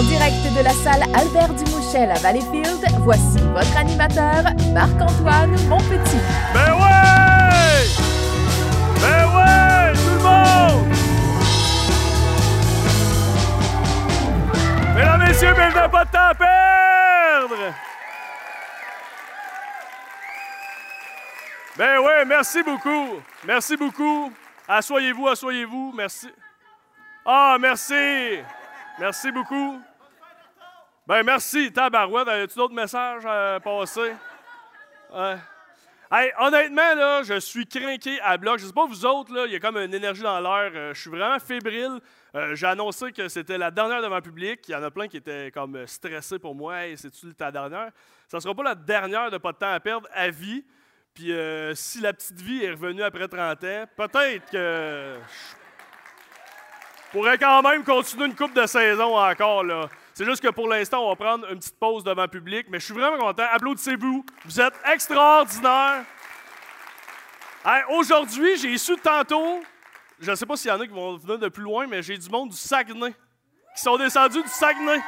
En direct de la salle Albert Dumouchel à Valleyfield, voici votre animateur, Marc-Antoine Monpetit. Ben ouais! Ben ouais! Tout le monde! Mesdames, Messieurs, mais je pas de à perdre! Ben ouais, merci beaucoup. Merci beaucoup. Assoyez-vous, assoyez-vous. Merci. Ah, merci. Merci beaucoup. Ben merci, tabarouette. As-tu d'autres messages à passer? Ouais. Honnêtement, là, je suis craqué à bloc. Je sais pas vous autres, il y a comme une énergie dans l'air. Euh, je suis vraiment fébrile. Euh, j'ai annoncé que c'était la dernière devant le public. Il y en a plein qui étaient comme stressés pour moi. C'est-tu ta dernière? Ça sera pas la dernière de pas de temps à perdre à vie. Puis euh, si la petite vie est revenue après 30 ans, peut-être que je pourrais quand même continuer une coupe de saison encore. là. C'est juste que pour l'instant, on va prendre une petite pause devant le public, mais je suis vraiment content. Applaudissez-vous. Vous êtes extraordinaires. Hey, Aujourd'hui, j'ai su tantôt, je ne sais pas s'il y en a qui vont venir de plus loin, mais j'ai du monde du Saguenay qui sont descendus du Saguenay.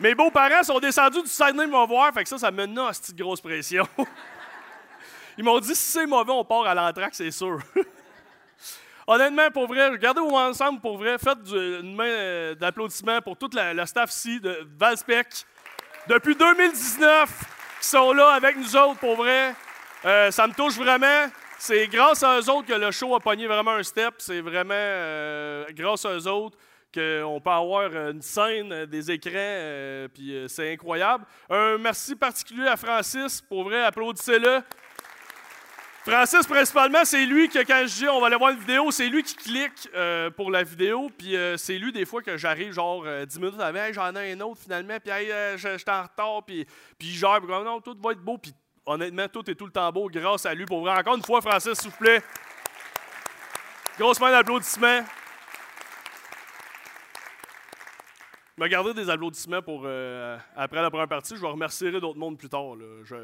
Mes beaux-parents sont descendus du Saguenay me voir, fait que ça, ça me une petite grosse pression. Ils m'ont dit si c'est mauvais, on part à l'entraque, c'est sûr. Honnêtement, pour vrai, regardez-vous ensemble, pour vrai, faites une main euh, d'applaudissement pour toute la, staff ici de Valspec. Depuis 2019, qui sont là avec nous autres, pour vrai. Euh, ça me touche vraiment. C'est grâce à eux autres que le show a pogné vraiment un step. C'est vraiment euh, grâce à eux autres qu'on peut avoir une scène, des écrans, puis c'est incroyable. Un merci particulier à Francis, pour vrai, applaudissez-le. Francis, principalement, c'est lui que quand je dis on va aller voir une vidéo, c'est lui qui clique euh, pour la vidéo. Puis euh, c'est lui, des fois, que j'arrive genre euh, 10 minutes avant, Hey, j'en ai un autre finalement, puis hey, euh, je en retard, puis, puis gère, puis non, tout va être beau. Puis honnêtement, tout est tout le temps beau grâce à lui. Pour vrai, encore une fois, Francis, s'il vous plaît. Grosse main d'applaudissements. Je vais garder des applaudissements pour euh, après la première partie. Je vais remercier d'autres mondes plus tard. Là. Je,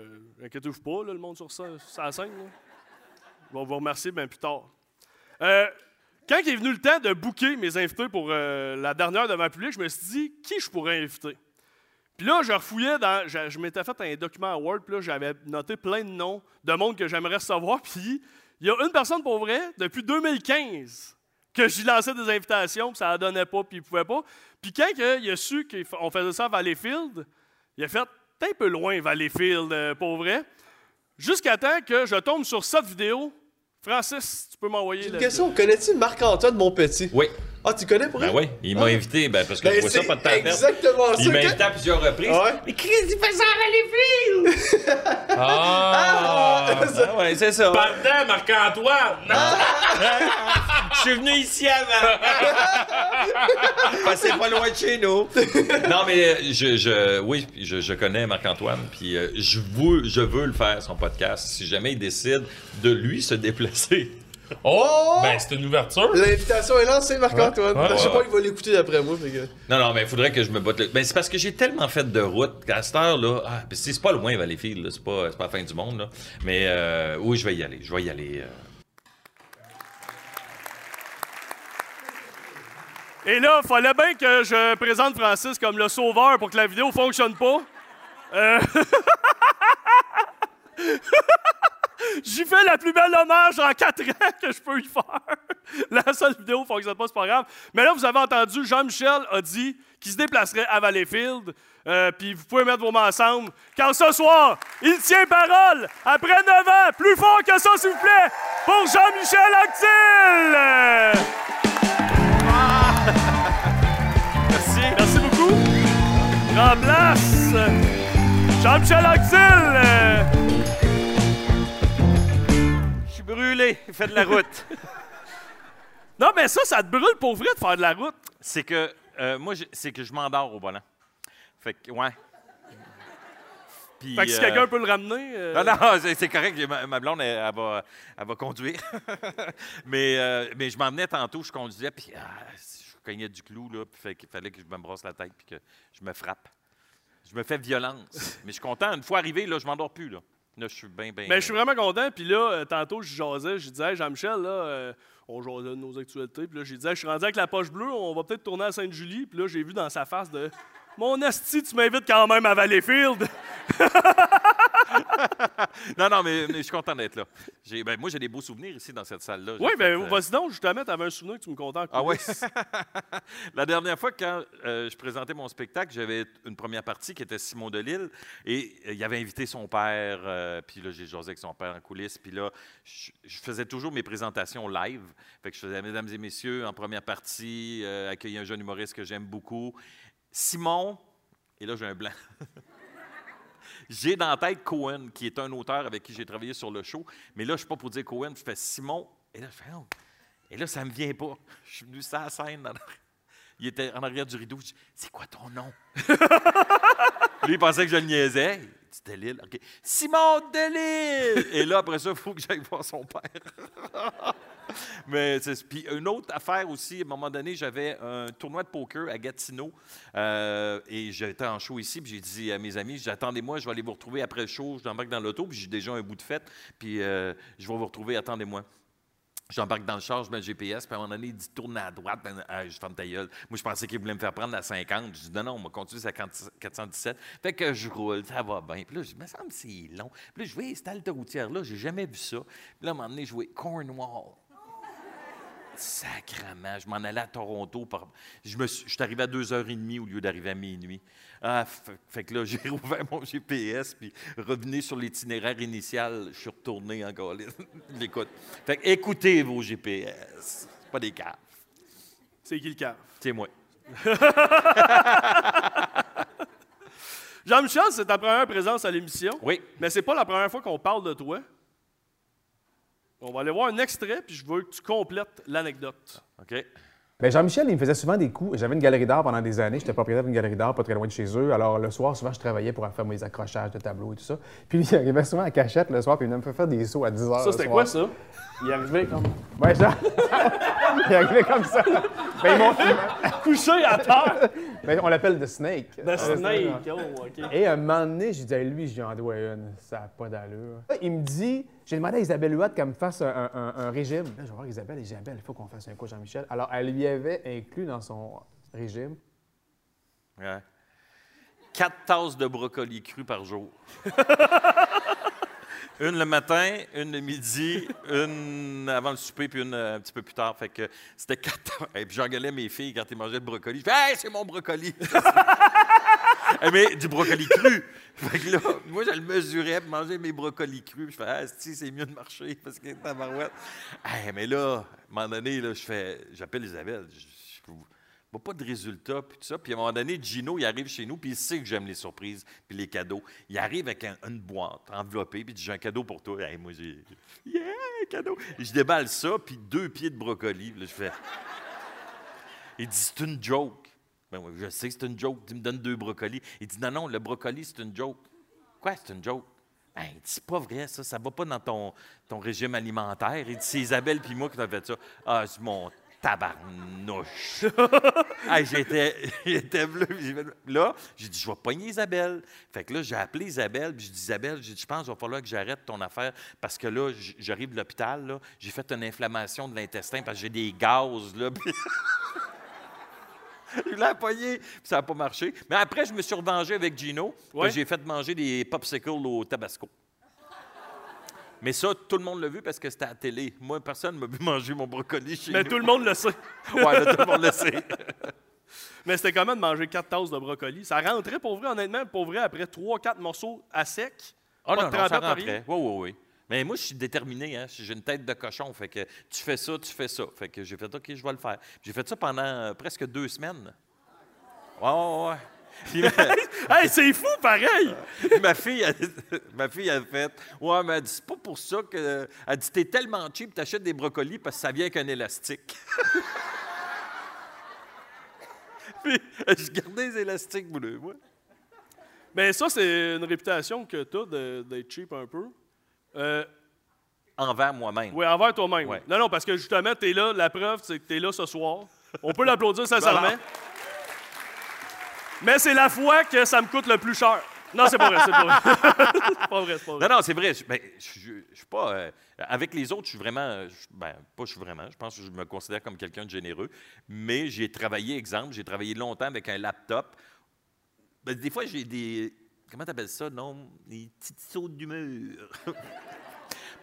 inquiétez-vous pas, là, le monde sur ça, sur la scène. là. Je vais vous remercier bien plus tard. Euh, quand il est venu le temps de booker mes invités pour euh, la dernière devant le public, je me suis dit qui je pourrais inviter? Puis là, je refouillais dans. Je, m'étais fait un document à Word, puis là, j'avais noté plein de noms de monde que j'aimerais recevoir. Puis il y a une personne pour vrai, depuis 2015, que j'y lançais des invitations, puis ça ne donnait pas, puis il ne pouvait pas. Puis quand il a su qu'on faisait ça à Valleyfield, il a fait un peu loin, Valleyfield, euh, pour vrai. Jusqu'à temps que je tombe sur cette vidéo. Francis, tu peux m'envoyer J'ai une question, connais-tu Marc-Antoine Monpetit? Oui. Ah, tu connais pour Ben oui, il m'a Ah. invité ben, parce que Ben, je vois ça pas de temps à perdre. exactement ça. Il m'a invité à plusieurs reprises. Ah ouais? Mais Chris, il fait ça à Valleyfield! ah! ah ouais, c'est ça. Pardon, Marc-Antoine! Je suis venu ici avant. Passez pas loin de chez nous. non, mais euh, je, je, oui, je, je connais Marc-Antoine, puis euh, je, veux, je veux le faire, son podcast, si jamais il décide de lui se déplacer. Oh! Ben, c'est une ouverture. L'invitation est lancée, Marc-Antoine. Ouais, ouais, je sais pas, il va l'écouter d'après moi. fait que- Non, non, mais il faudrait que je me batte le... Ben, c'est parce que j'ai tellement fait de route qu'à cette heure-là... Ah, ben, c'est pas loin, Valleyfield, là. C'est pas, c'est pas la fin du monde, là. Mais euh, oui, je vais y aller. Je vais y aller. euh. Et là, il fallait bien que je présente Francis comme le sauveur pour que la vidéo fonctionne pas. Euh, J'y fais la plus belle hommage en quatre ans que je peux y faire. La seule vidéo ne fonctionne pas, c'est pas grave. Mais là, vous avez entendu, Jean-Michel a dit qu'il se déplacerait à Valleyfield. Euh, Puis vous pouvez mettre vos mains ensemble. Car ce soir, il tient parole après 9 ans. Plus fort que ça, s'il vous plaît, pour Jean-Michel Actil. Merci. Merci beaucoup. Prends place. Jean-Michel Axel. Brûlé. Fais de la route. Non, mais ça, ça te brûle pour vrai de faire de la route. c'est que... euh, moi, c'est que je m'endors au volant. Fait que, ouais. Puis, Fait que si euh, quelqu'un peut le ramener. euh, Non, non, c'est correct. Ma, ma blonde, elle, elle va, elle va conduire. mais, mais je m'emmenais tantôt, je conduisais, puis ah, je cognais du clou, là, puis fait qu'il fallait que je me brosse la tête, puis que je me frappe. Je me fais violence. mais je suis content. Une fois arrivé, là, je m'endors plus. Là, là je suis bien, bien. Mais je suis vraiment content. Puis là, euh, tantôt, je jasais, je disais, hey, Jean-Michel, là, euh, on jasait de nos actualités. Puis là, j'ai dit, Hey, je suis rendu avec la poche bleue, on va peut-être tourner à Sainte-Julie. Puis là, j'ai vu dans sa face de Mon asti, tu m'invites quand même à Valleyfield. Non, non, mais, mais je suis content d'être là. Ben, moi, j'ai des beaux souvenirs ici dans cette salle-là. Oui, ben, euh, vas-y donc, justement, tu avais un souvenir que tu me contais Ah oui? La dernière fois, quand euh, je présentais mon spectacle, j'avais une première partie qui était Simon Delille et euh, il avait invité son père. euh, puis là, j'ai jasé avec son père en coulisses. Puis là, je, je faisais toujours mes présentations live. Fait que je faisais Mesdames et Messieurs en première partie, accueillir un jeune humoriste que j'aime beaucoup. Simon, et là, j'ai un blanc. J'ai dans la tête Cohen, qui est un auteur avec qui j'ai travaillé sur le show. Mais là, je ne suis pas pour dire Cohen, je fais Simon. Et là, je fais, oh. Et là, ça ne me vient pas. Je suis venu sur la scène. dans Il était en arrière du rideau. Je dis, c'est quoi ton nom? Lui, il pensait que je le niaisais. Dit, Delille. Simon Delille! Et là, après ça, il faut que j'aille voir son père. Mais puis une autre affaire aussi, à un moment donné, j'avais un tournoi de poker à Gatineau euh, et j'étais en show ici, puis j'ai dit à mes amis, attendez-moi, je vais aller vous retrouver après le show, j'embarque dans l'auto, puis j'ai déjà un bout de fête, puis euh, je vais vous retrouver, attendez-moi. J'embarque dans le char, je mets le GPS, puis à un moment donné, il dit tourne à droite. Ben, ah, je ferme ta gueule. Moi, je pensais qu'il voulait me faire prendre à 50. Je dis non, non, on va continuer à 40 417. Fait que je roule, ça va bien. Puis là, je me semble que c'est long. Puis là, je vois cette routière-là, j'ai jamais vu ça. Puis là, à un moment donné, je vois Cornwall. Sacrement, je m'en allais à Toronto. Par... Je, me suis... je suis arrivé à 2h30 au lieu d'arriver à minuit. Ah, fait, fait que là, j'ai rouvert mon GPS, puis revenu sur l'itinéraire initial, je suis retourné encore. L'écoute. Fait que écoutez vos GPS. C'est pas des caves. C'est qui le cave? C'est moi. Jean-Michel, c'est ta première présence à l'émission? Oui. Mais c'est pas la première fois qu'on parle de toi. On va aller voir un extrait, puis je veux que tu complètes l'anecdote. OK. Ben Jean-Michel, il me faisait souvent des coups. J'avais une galerie d'art pendant des années. J'étais propriétaire d'une galerie d'art pas très loin de chez eux. Alors, le soir, souvent, je travaillais pour faire mes accrochages de tableaux et tout ça. Puis, il arrivait souvent à cachette le soir, puis il me fait faire des sauts à 10 heures. Ça, c'était quoi, ça? Il arrivait comme Ouais, genre. il arrivait comme ça. Ben, m'ont- couché à terre. ben, on l'appelle The Snake. The Snake. Oh, OK. Et un moment donné, j'ai dit à lui, j'en dois une. Ça n'a pas d'allure. Il me dit, j'ai demandé à Isabelle Huot qu'elle me fasse un, un- un régime. Là, je vais voir Isabelle. Et Isabelle, il faut qu'on fasse un coup, Jean-Michel. Alors, elle lui avait inclus dans son régime. Ouais. Quatre tasses de brocoli cru par jour. une le matin, une le midi, une avant le souper, puis une euh, un petit peu plus tard. Fait que c'était quatre. Et puis j'engueulais mes filles quand ils mangeaient le brocoli. Je fais Hey, c'est mon brocoli! Eh, Mais du brocoli cru. Fait que là, moi, je le mesurais pour manger mes brocolis crus. Je fais, ah, si, c'est mieux de marcher parce que tabarouette. Eh, mais là, à un moment donné, là, je fais, j'appelle Isabelle. Pas de résultat, puis tout ça. Puis à un moment donné, Gino, il arrive chez nous, puis il sait que j'aime les surprises, puis les cadeaux. Il arrive avec un- une boîte enveloppée, puis dit, j'ai un cadeau pour toi. Eh, moi, j'ai, yeah, cadeau. Je déballe ça, puis deux pieds de brocoli. Je fais, il dit, c'est une joke. Ben je sais que c'est une joke. Tu me donnes deux brocolis. Il dit, non, non, le brocoli, c'est une joke. Quoi, c'est une joke? Ben, il dit, c'est pas vrai, ça. Ça va pas dans ton, ton régime alimentaire. Il dit, c'est Isabelle puis moi qui t'a fait ça. Ah, c'est mon tabarnouche. Hey, j'étais, j'étais bleu. Là, j'ai dit, je vais pogner Isabelle. Fait que là, j'ai appelé Isabelle, puis j'ai dit, Isabelle, j'ai dit, je pense qu'il va falloir que j'arrête ton affaire parce que là, j'arrive de l'hôpital, là, j'ai fait une inflammation de l'intestin parce que j'ai des gaz, là. puis- Je l'ai pogné, puis ça n'a pas marché. Mais après, je me suis revengé avec Gino. Ouais. J'ai fait manger des popsicles au tabasco. Mais ça, tout le monde l'a vu parce que c'était à la télé. Moi, personne ne m'a vu manger mon brocoli chez Mais nous. tout le monde le sait. Ouais, là, tout le monde le sait. Mais c'était quand même de manger quatre tasses de brocoli? Ça rentrait pour vrai, honnêtement, pour vrai, après trois, quatre morceaux à sec. Ah Pas non, de non, ça rentrait. Oui, oui, oui. Mais moi, je suis déterminé. Hein? J'ai une tête de cochon. Fait que tu fais ça, tu fais ça. Fait que j'ai fait, OK, je vais le faire. J'ai fait ça pendant euh, presque deux semaines. Ouais, ouais, ouais. Puis ma, Hey, c'est fou, pareil! ma fille, elle- ma fille a fait Ouais, mais elle dit, c'est pas pour ça que. Elle dit, t'es tellement cheap, t'achètes des brocolis parce que ça vient avec un élastique. Puis, je gardais les élastiques, moi. là, moi. Mais ça, c'est une réputation que tu as d'être cheap un peu. Euh, Envers moi-même. oui, envers toi-même. Ouais. Non, non, parce que justement, tu es là, la preuve, c'est que tu es là ce soir. On peut l'applaudir sincèrement. Mais c'est la fois que ça me coûte le plus cher. Non, c'est pas vrai, c'est pas vrai. c'est pas vrai, c'est pas vrai. Non, non, c'est vrai. Je, ben, je, je- je suis pas. euh, avec les autres, je suis vraiment. je- ben, pas je suis vraiment. Je pense que je me considère comme quelqu'un de généreux. Mais j'ai travaillé, exemple, j'ai travaillé longtemps avec un laptop. Ben, des fois, j'ai des. Comment t'appelles ça, non? Des petites sautes d'humeur.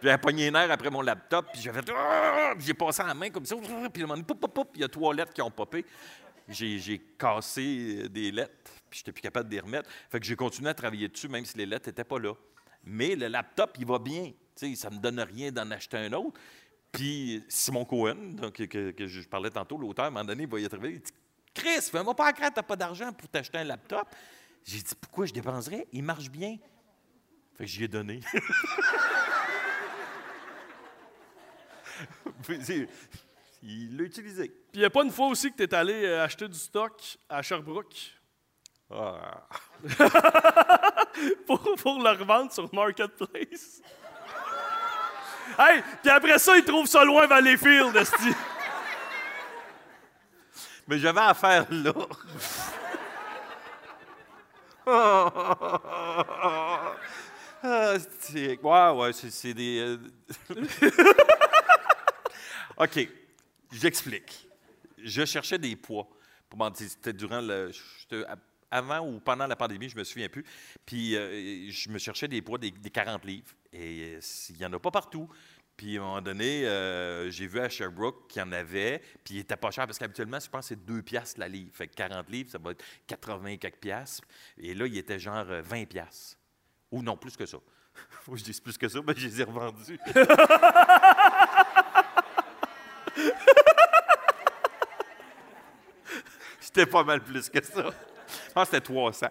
Puis j'ai pogné nerfs après mon laptop, puis j'ai fait. Ah! J'ai passé la main comme ça, puis il y a trois lettres qui ont popé. J'ai cassé euh, des lettres, puis j'étais plus capable de les remettre. Fait que j'ai continué à travailler dessus, même si les lettres n'étaient pas là. Mais le laptop, il va bien. Tu ça ne me donne rien d'en acheter un autre. Puis Simon Cohen, que, je parlais tantôt, l'auteur, à un moment donné, il va y travailler. Il dit Chris, fais-moi pas craindre, t'as pas d'argent pour t'acheter un laptop. J'ai dit Pourquoi je dépenserais? Il marche bien. Fait que j'y ai donné. Il l'a utilisé. Puis il n'y a pas une fois aussi que tu es allé euh, acheter du stock à Sherbrooke? Ah. pour, pour le revendre sur Marketplace. hey, puis après ça, ils trouvent ça loin Valleyfield, esti. Mais j'avais affaire là. Ah. Ouais, ouais, c'est, c'est des. euh, OK, j'explique. Je cherchais des poids. C'était durant le. Avant ou pendant la pandémie, je me souviens plus. Puis euh, je me cherchais des poids, des, des 40 livres. Et euh, il n'y en a pas partout. Puis à un moment donné, euh, j'ai vu à Sherbrooke qu'il y en avait, puis il était pas cher, parce qu'habituellement, je pense que c'est 2 piastres la livre. Fait que 40 livres, ça va être 80 et quelques piastres. Et là, il était genre euh, 20 piastres. Ou non, plus que ça. Faut que je dise plus que ça, mais je les ai revendus. C'était pas mal plus que ça. Je pense que c'était 300.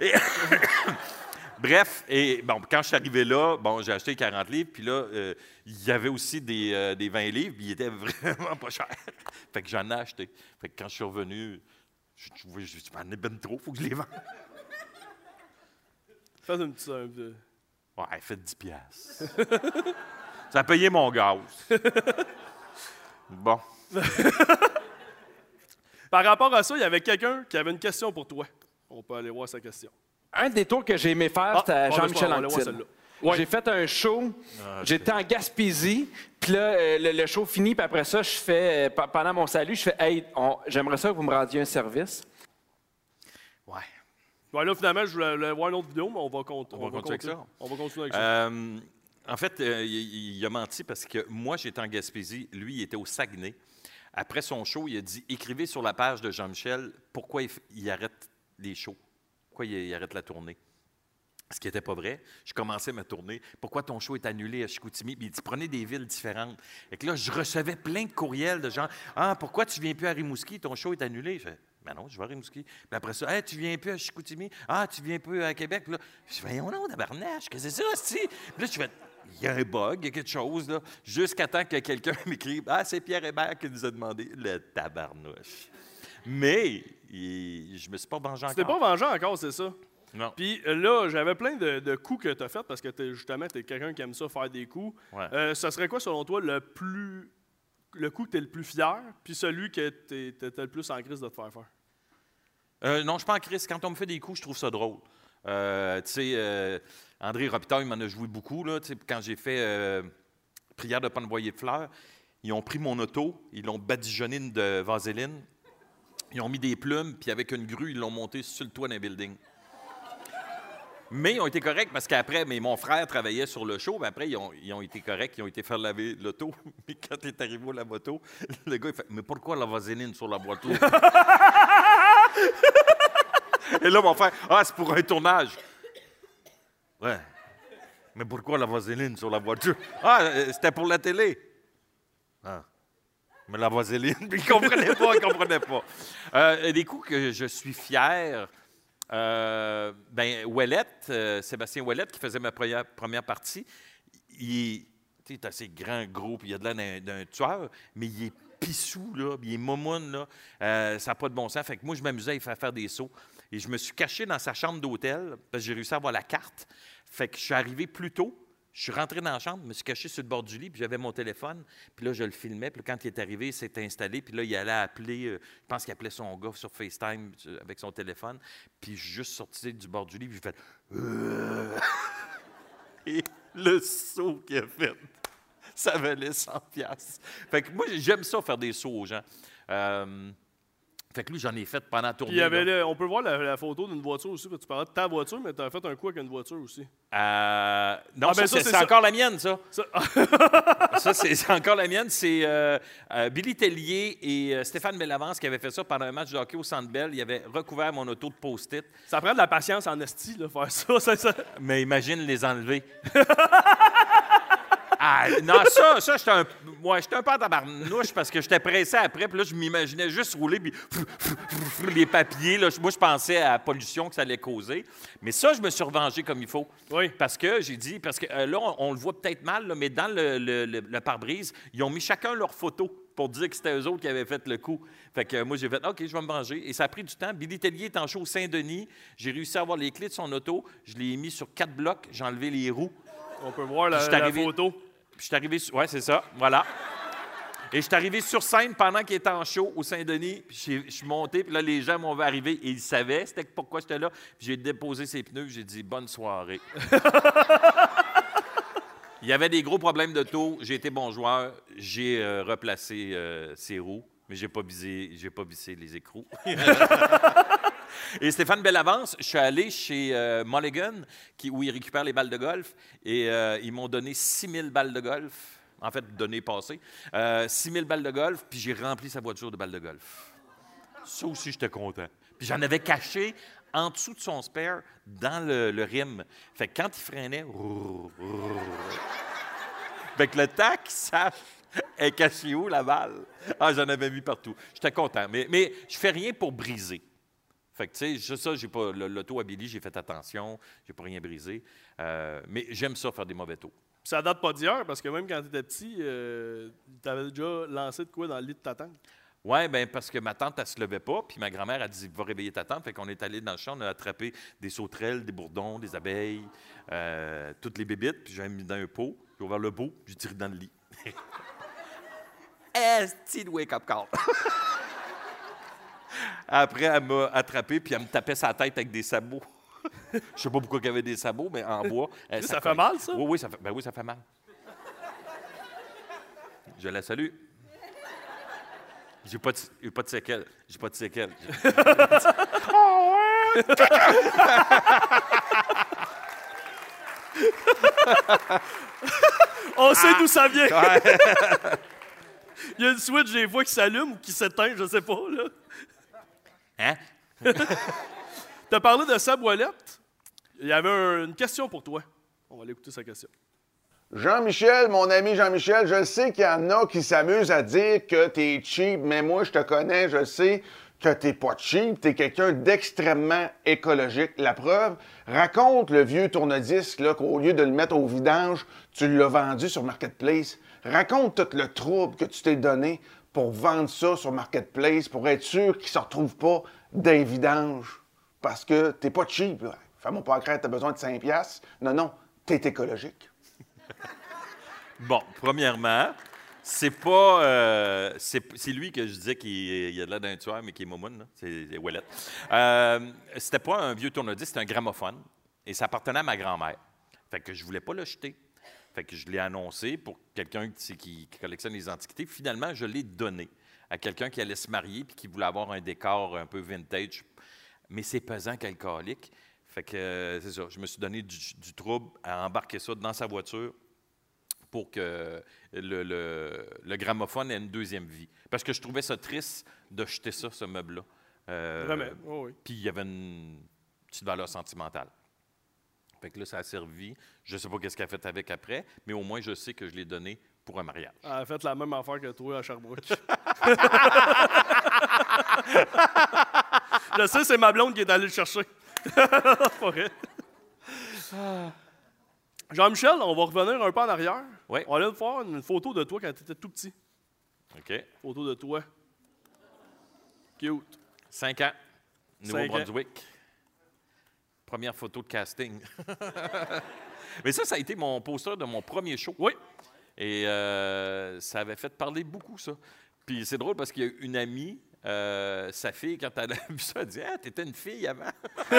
Et- Bref, et bon, quand je suis arrivé là, bon, j'ai acheté 40 livres, puis là, euh, il y avait aussi des, euh, des 20 livres, puis ils étaient vraiment pas chers. Fait que j'en ai acheté. Fait que quand je suis revenu, je trouvais, je, je m'en ai ben trop, faut que je les vende. Fais un peu- Ouais, fait 10 piastres. Ça a payé mon gaz. Bon. Par rapport à ça, il y avait quelqu'un qui avait une question pour toi. On peut aller voir sa question. Un des tours que j'ai aimé faire, Ah, c'était à Jean-Michel Anctil. J'ai fait un show, j'étais en Gaspésie, puis là, euh, le, le show finit, puis après ça, je fais, euh, pe- pendant mon salut, je fais « Hey, on- j'aimerais ça que vous me rendiez un service. Ouais. Ouais, là, finalement, je voulais, voir une autre vidéo, mais on va, On va continuer avec ça. On va continuer avec ça. Euh, en fait, euh, il, il a menti parce que moi, j'étais en Gaspésie, lui, il était au Saguenay. Après son show, il a dit Écrivez sur la page de Jean-Michel pourquoi il, arrête les shows, pourquoi il, arrête la tournée. Ce qui n'était pas vrai. Je commençais ma tournée. Pourquoi ton show est annulé à Chicoutimi? Puis il dit, prenez des villes différentes. Et que là, je recevais plein de courriels de gens. Ah, pourquoi tu viens plus à Rimouski? Ton show est annulé. Je fais, ben non, je vais à Rimouski. Puis après ça, hey, tu viens plus à Chicoutimi? Ah, tu viens plus à Québec? Là, je fais, voyons non, tabarnache, qu'est-ce que c'est ça, si? Puis là, je fais, il y a un bug, il y a quelque chose, là. Jusqu'à temps que quelqu'un m'écrive, ah, c'est Pierre Hébert qui nous a demandé. Le tabarnouche. Mais, il- je me suis pas vengé encore. pas vengeant encore, c'est ça? Non. Puis euh, là, j'avais plein de, de coups que tu as fait parce que t'es- justement, tu es quelqu'un qui aime ça faire des coups. Ouais. Euh, ça serait quoi, selon toi, le plus le coup que tu es le plus fier, puis celui que tu étais le plus en crise de te faire faire? Euh, non, je suis pas en crise. Quand on me fait des coups, je trouve ça drôle. Euh, tu sais, euh, André Robitaille m'en a joué beaucoup. Là, quand j'ai fait euh, Prière de envoyer de fleurs, ils ont pris mon auto, ils l'ont badigeonné de vaseline, ils ont mis des plumes, puis avec une grue, ils l'ont monté sur le toit d'un building. Mais ils ont été corrects parce qu'après, mais mon frère travaillait sur le show, mais après, ils ont, été corrects, ils ont été faire laver l'auto. Mais quand il est arrivé à la moto, le gars, il fait Mais pourquoi la vaseline sur la voiture Et là, mon frère, ah, c'est pour un tournage. Ouais. Mais pourquoi la vaseline sur la voiture? Ah, euh, c'était pour la télé. Ah. Mais la vaseline, il ne comprenait pas, il comprenait pas. Euh, des coups que je suis fier. Euh, ben, Ouellette, euh, Sébastien Ouellette, qui faisait ma première, partie, il, est assez grand, gros, puis il a de l'air d'un, tueur, mais il est pissou, là, puis il est momoune, là. Ça n'a pas de bon sens. Fait que moi, je m'amusais à faire faire des sauts. Et je me suis caché dans sa chambre d'hôtel, parce que j'ai réussi à avoir la carte. Fait que je suis arrivé plus tôt, Je suis rentré dans la chambre, je me suis caché sur le bord du lit, puis j'avais mon téléphone. Puis là, je le filmais. Puis quand il est arrivé, il s'est installé. Puis là, il allait appeler, euh, je pense qu'il appelait son gars sur FaceTime avec son téléphone. Puis je suis juste sorti du bord du lit, puis j'ai fait... Euh. Et le saut qu'il a fait, ça valait 100 piastres. Fait que moi, j'aime ça, faire des sauts aux gens. Euh, fait que lui, j'en ai fait pendant tournée. Puis il y avait le- on peut voir la, la photo d'une voiture aussi. parce que Tu parlais de ta voiture, mais tu as fait un coup avec une voiture aussi. Euh, non, Ah, ça, ben ça, c'est encore la mienne, ça. Ça- Ça, c'est encore la mienne. C'est euh, euh, Billy Tellier et Stéphane Bellavance qui avaient fait ça pendant un match de hockey au Centre Bell. Ils avaient recouvert mon auto de post-it. Ça prend de la patience en esti, là, faire ça. ça, ça. Mais imagine les enlever. Ah, non, ça, ça j'étais un, ouais, j'étais un peu en tabarnouche parce que j'étais pressé après. Puis là, je m'imaginais juste rouler, puis les papiers. Là, moi, je pensais à la pollution que ça allait causer. Mais ça, je me suis revengé comme il faut. Oui. Parce que j'ai dit, parce que euh, là, on, on le voit peut-être mal, là, mais dans le, le- le- le pare-brise, ils ont mis chacun leur photo pour dire que c'était eux autres qui avaient fait le coup. Fait que euh, moi, j'ai fait, OK, je vais me venger. Et ça a pris du temps. Billy Tellier est en show au Saint-Denis. J'ai réussi à avoir les clés de son auto. Je l'ai mis sur quatre blocs. J'ai enlevé les roues. On peut voir la, la photo. Puis je suis arrivé sur... Ouais, c'est ça. Voilà. Et arrivé sur scène pendant qu'il était en show au Saint-Denis. Je suis monté, puis là, les gens m'ont vu arriver et ils savaient c'était pourquoi j'étais là. Puis j'ai déposé ses pneus, j'ai dit bonne soirée. Il y avait des gros problèmes de taux. J'ai été bon joueur. J'ai euh, replacé euh, ses roues, mais j'ai pas visé, j'ai pas vissé les écrous. Et Stéphane Bellavance, je suis allé chez euh, Mulligan, où ils récupèrent les balles de golf, et euh, ils m'ont donné 6 000 balles de golf. En fait, donné passé. Euh, 6 000 balles de golf, puis j'ai rempli sa voiture de balles de golf. Ça aussi, j'étais content. Puis j'en avais caché en dessous de son spare, dans le, le rim. Fait que quand il freinait, fait que le qu'il sache est caché où, la balle? Ah, j'en avais mis partout. J'étais content. Mais, mais je fais rien pour briser. Fait que, tu sais, je- ça, j'ai pas. le- L'auto à Billy, j'ai fait attention, j'ai pas rien brisé. Euh, mais j'aime ça, faire des mauvais taux. Ça date pas d'hier, parce que même quand tu étais petit, tu avais déjà lancé de quoi dans le lit de ta tante? Ouais, ben parce que ma tante, elle se levait pas, puis ma grand-mère a dit Va réveiller ta tante. Fait qu'on est allé dans le champ, on a attrapé des sauterelles, des bourdons, des abeilles, euh, toutes les bébites, puis j'ai mis dans un pot, j'ai ouvert le pot, j'ai tiré dans le lit. Esti de wake-up call. Après, elle m'a attrapé, puis elle me tapait sa tête avec des sabots. Je sais pas pourquoi il y avait des sabots, mais en bois. Ça fait mal, ça? Oui, oui, ça fait, ben oui, ça fait mal. Je la salue. J'ai pas de, pas de séquelles. J'ai pas de séquelles. On sait d'où ça vient. Ouais. Il y a une switch des fois qui s'allume ou qui s'éteint, je sais pas. là. Hein? Tu as parlé de Ouellette. Il y avait un- une question pour toi. On va aller écouter sa question. Jean-Michel, mon ami Jean-Michel, je sais qu'il y en a qui s'amusent à dire que t'es cheap, mais moi, je te connais, je sais que t'es pas cheap, t'es quelqu'un d'extrêmement écologique. La preuve, raconte le vieux tourne-disque, là, qu'au lieu de le mettre au vidange, tu l'as vendu sur Marketplace. Raconte tout le trouble que tu t'es donné pour vendre ça sur Marketplace, pour être sûr qu'il se retrouve pas d'un vidange. Parce que t'es pas cheap. Fais-moi pas que t'as besoin de 5 piastres. Non, non, t'es écologique. Bon, premièrement, c'est pas. euh, c'est lui que je disais qu'il il a de l'air d'un tueur, mais qui est momoun. C'est Ouellette. Euh, c'était pas un vieux tourne-disque, c'était un gramophone. Et ça appartenait à ma grand-mère. Fait que je voulais pas le jeter. Fait que je l'ai annoncé pour quelqu'un qui, collectionne les antiquités. Finalement, je l'ai donné à quelqu'un qui allait se marier puis qui voulait avoir un décor un peu vintage. Mais c'est pesant qu'alcoolique. Fait que euh, c'est ça. Je me suis donné du, du trouble à embarquer ça dans sa voiture pour que le, le- le gramophone ait une deuxième vie. Parce que je trouvais ça triste de jeter ça, ce meuble-là. Euh, Vraiment. Oui, oui. Puis il y avait une petite valeur sentimentale. Fait que là, ça a servi. Je ne sais pas qu'est-ce qu'elle a fait avec après, mais au moins, je sais que je l'ai donné pour un mariage. Elle a fait la même affaire que toi à Sherbrooke. je sais, c'est ma blonde qui est allée le chercher. Jean-Michel, on va revenir un peu en arrière. Oui. On va aller voir une photo de toi quand tu étais tout petit. OK? Photo de toi. Cute. Cinq ans, Cinq ans. Nouveau-Brunswick. Première photo de casting. Mais ça, ça a été mon poster de mon premier show. Oui. Et euh, ça avait fait parler beaucoup, ça. Puis c'est drôle parce qu'il y a une amie, euh, sa fille, quand elle a vu ça, elle dit Ah, t'étais une fille avant.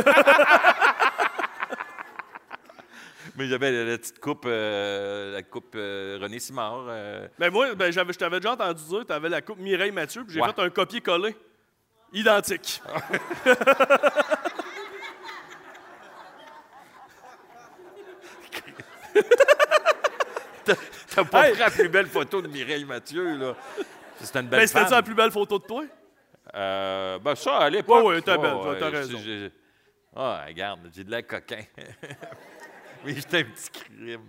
Mais j'avais la, la petite coupe, euh, la coupe euh, René Simard. euh, Ben moi, ben, j'avais, je t'avais déjà entendu dire, tu avais la coupe Mireille Mathieu, puis j'ai Ouais. fait un copier-coller. Identique. T'as pas Hey! pris la plus belle photo de Mireille Mathieu, là. C'était une belle Ben, c'était ça la plus belle photo de toi? Euh, ben ça, à l'époque. T'as oh, belle, ouais, t'as raison. Ah, regarde, j'ai de l'air coquin. Mais j'étais un petit crime.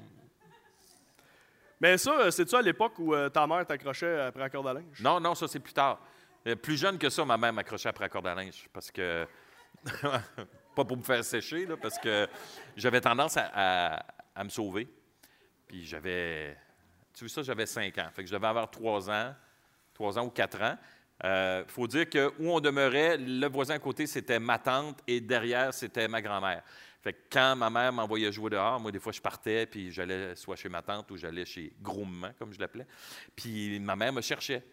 Mais ça, euh, c'est-tu à l'époque où euh, ta mère t'accrochait après la corde à linge? Non, non, ça, c'est plus tard. Plus jeune que ça, ma mère m'accrochait après la corde à linge. Parce que. pas pour me faire sécher, là, parce que j'avais tendance à, à- à me sauver. Puis j'avais. Tu vois ça, j'avais 5 ans. Fait que je devais avoir 3 ans, 3 ans ou 4 ans. Il faut dire que où on demeurait, le voisin à côté, c'était ma tante et derrière, c'était ma grand-mère. Fait que quand ma mère m'envoyait jouer dehors, moi, des fois, je partais, puis j'allais soit chez ma tante ou j'allais chez Gros-Maman, comme je l'appelais. Puis ma mère me cherchait.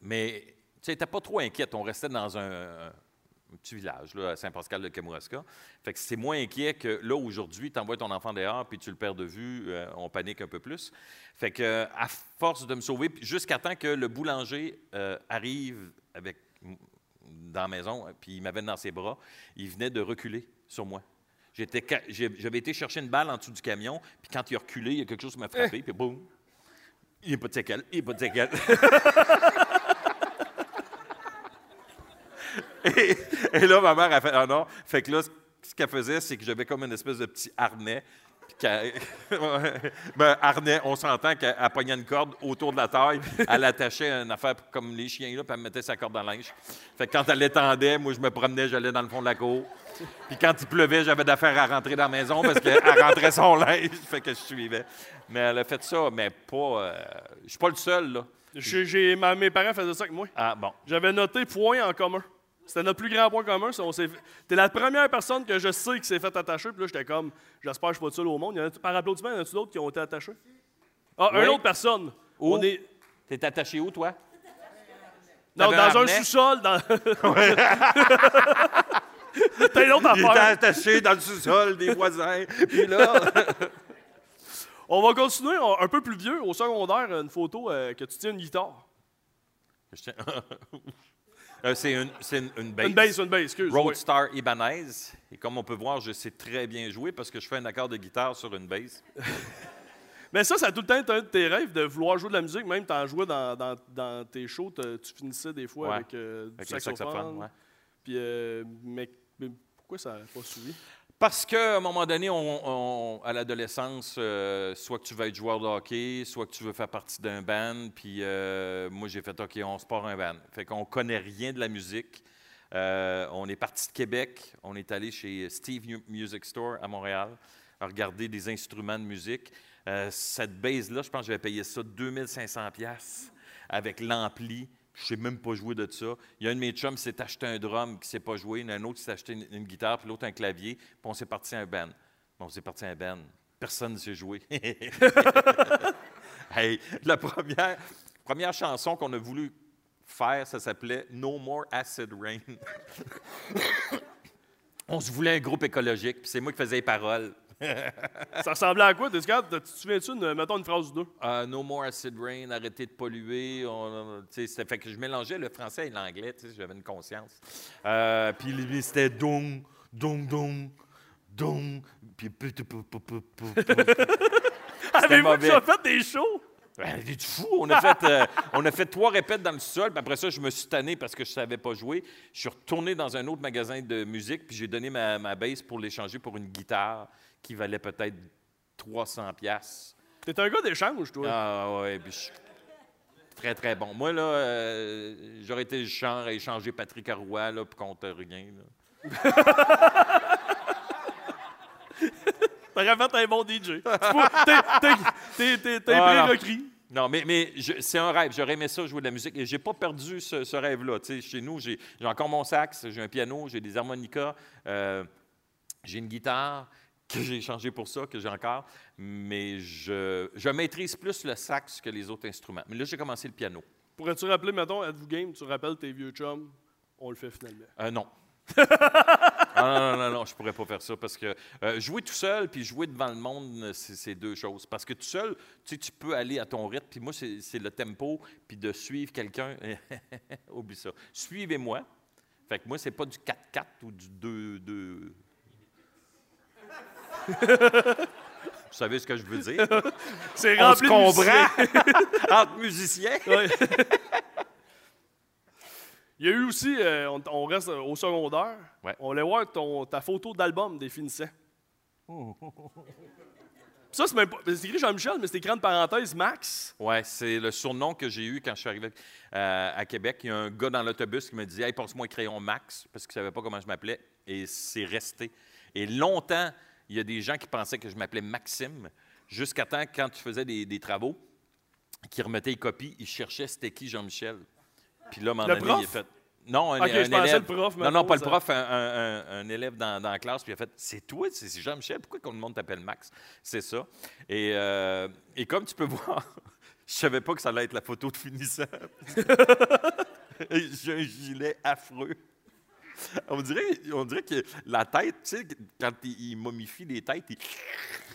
Mais, tu sais, pas trop inquiète. On restait dans un petit village, là, à Saint-Pascal de Kamouraska. Fait que c'est moins inquiet que là, aujourd'hui, tu envoies ton enfant dehors, puis tu le perds de vue, euh, on panique un peu plus. Fait que, à force de me sauver, jusqu'à temps que le boulanger euh, arrive avec, dans la maison, puis il m'avait dans ses bras, il venait de reculer sur moi. J'étais J'avais été chercher une balle en dessous du camion, puis quand il a reculé, il y a quelque chose qui m'a frappé, puis boum, il n'est pas de séquelles, il n'est pas de séquelles. Et, et là, ma mère a fait Ah non. Fait que là, ce qu'elle faisait, c'est que j'avais comme une espèce de petit harnais. ben, harnais, on s'entend qu'elle elle pognait une corde autour de la taille. Elle attachait une affaire comme les chiens, là, puis elle mettait sa corde dans le linge. Fait que quand elle l'étendait, moi, je me promenais, j'allais dans le fond de la cour. Puis quand il pleuvait, j'avais d'affaires à rentrer dans la maison parce qu'elle rentrait son linge. Fait que je suivais. Mais elle a fait ça, mais pas. euh, je suis pas le seul, là. Ma- mes parents faisaient ça avec moi. Ah, bon. J'avais noté point en commun. C'était notre plus grand point commun. T'es la première personne que je sais qui s'est fait attacher. Puis là, j'étais comme, j'espère que je suis pas tout seul au monde. Il y en a, par applaudissement, il y en a d'autres qui ont été attachés? Ah, Oui. une autre personne. Où? On est. T'es attaché où, toi? Non, dans un sous-sol. Dans... T'as une autre Il était affaire. attaché dans le sous-sol des voisins. Puis là. On va continuer on- un peu plus vieux. Au secondaire, une photo euh, que tu tiens une guitare. Je tiens- Euh, c'est une, une, une bass. Une bass, une bass, excuse. oui. Roadstar Ibanez. Et comme on peut voir, je sais très bien jouer parce que je fais un accord de guitare sur une bass. Mais ça, ça a tout le temps été un de tes rêves de vouloir jouer de la musique. Même t'en jouais dans, dans, dans tes shows, tu finissais des fois Ouais, avec, euh, du Avec saxophone. saxophone. ouais. Puis, euh, mais, mais pourquoi ça n'a pas suivi? Parce qu'à un moment donné, on- on- à l'adolescence, euh, soit que tu veux être joueur de hockey, soit que tu veux faire partie d'un band. Puis euh, moi, j'ai fait OK, on se part un band. Fait qu'on connaît rien de la musique. Euh, on est parti de Québec. On est allé chez Steve Mu- Music Store à Montréal à regarder des instruments de musique. Cette base-là, je pense que j'avais payé ça 2500 pièces avec l'ampli. Je ne sais même pas jouer de ça. Il y a un de mes chums qui s'est acheté un drum qui ne sait pas jouer. Il y en a un autre qui s'est acheté une, une guitare, puis l'autre un clavier. Puis on s'est parti un band. Bon, on s'est parti un band. Personne ne sait jouer. hey, la première, première chanson qu'on a voulu faire, ça s'appelait No More Acid Rain. on se voulait un groupe écologique, puis c'est moi qui faisais les paroles. Ça ressemblait à quoi? De- Tu te souviens-tu, une- mettons une phrase ou deux? Euh, no more acid rain, arrêtez de polluer. On, fait que je mélangeais le français et l'anglais, j'avais une conscience. Euh, puis c'était dong, dong, dong, dong. Puis pu- pu- pu- pu- pu- pu- pu. Avez-vous déjà fait des shows? Ben, t'es fou? On a, fait, euh, on a fait trois répètes dans le sol, puis après ça, je me suis tanné parce que je ne savais pas jouer. Je suis retourné dans un autre magasin de musique, puis j'ai donné ma, ma bass pour l'échanger pour une guitare qui valait peut-être 300 pièces. T'es un gars d'échange, toi. Ah ouais, puis je suis très, très bon. Moi, là, euh, j'aurais été le genre à échanger Patrick Arroy là, pour contre rien. là. T'aurais fait un bon DJ. T'es Ah, non. prérequis. Non, mais, mais c'est un rêve. J'aurais aimé ça, jouer de la musique. Et j'ai pas perdu ce, ce rêve-là. Chez nous, j'ai j'ai encore mon sax, j'ai un piano, j'ai des harmonicas, euh, j'ai une guitare. Que j'ai changé pour ça, que j'ai encore, mais je, je maîtrise plus le sax que les autres instruments. Mais là, j'ai commencé le piano. Pourrais-tu rappeler, mettons, êtes-vous game, tu rappelles tes vieux chums, on le fait finalement. Euh, non. Ah, non, non, non, non, je pourrais pas faire ça parce que euh, jouer tout seul puis jouer devant le monde, c'est c'est deux choses. Parce que tout seul, tu sais, tu peux aller à ton rythme. Puis moi, c'est c'est le tempo puis de suivre quelqu'un. Oublie ça. Suivez-moi. Fait que moi, c'est pas du 4-4 ou du 2-2. Vous savez ce que je veux dire? C'est On se rempli de comprend entre musiciens. Ouais. Il y a eu aussi, euh, on, on reste au secondaire, Ouais. on voulait voir ton, ta photo d'album des finissants. Ça, c'est même pas. C'est écrit Jean-Michel, mais c'est écrit en parenthèse Max. Oui, c'est le surnom que j'ai eu quand je suis arrivé euh, à Québec. Il y a un gars dans l'autobus qui me disait Hey, passe-moi un crayon Max, parce qu'il ne savait pas comment je m'appelais. Et c'est resté. Et longtemps, il y a des gens qui pensaient que je m'appelais Maxime, jusqu'à temps, quand tu faisais des, des travaux, qui remettaient les copies, ils cherchaient c'était qui Jean-Michel. Puis là, à un moment Le donné, prof? il a fait. Non, un, élève. le prof, non, non, pas le prof, un, un- un- un élève dans, dans la classe. Puis il a fait C'est toi, c'est c'est Jean-Michel, pourquoi tout le monde t'appelle Max? C'est ça. Et, euh, et comme tu peux voir, je savais pas que ça allait être la photo de finissant. J'ai un gilet affreux. On dirait, on dirait que la tête, tu sais, quand il, il momifie les têtes, il-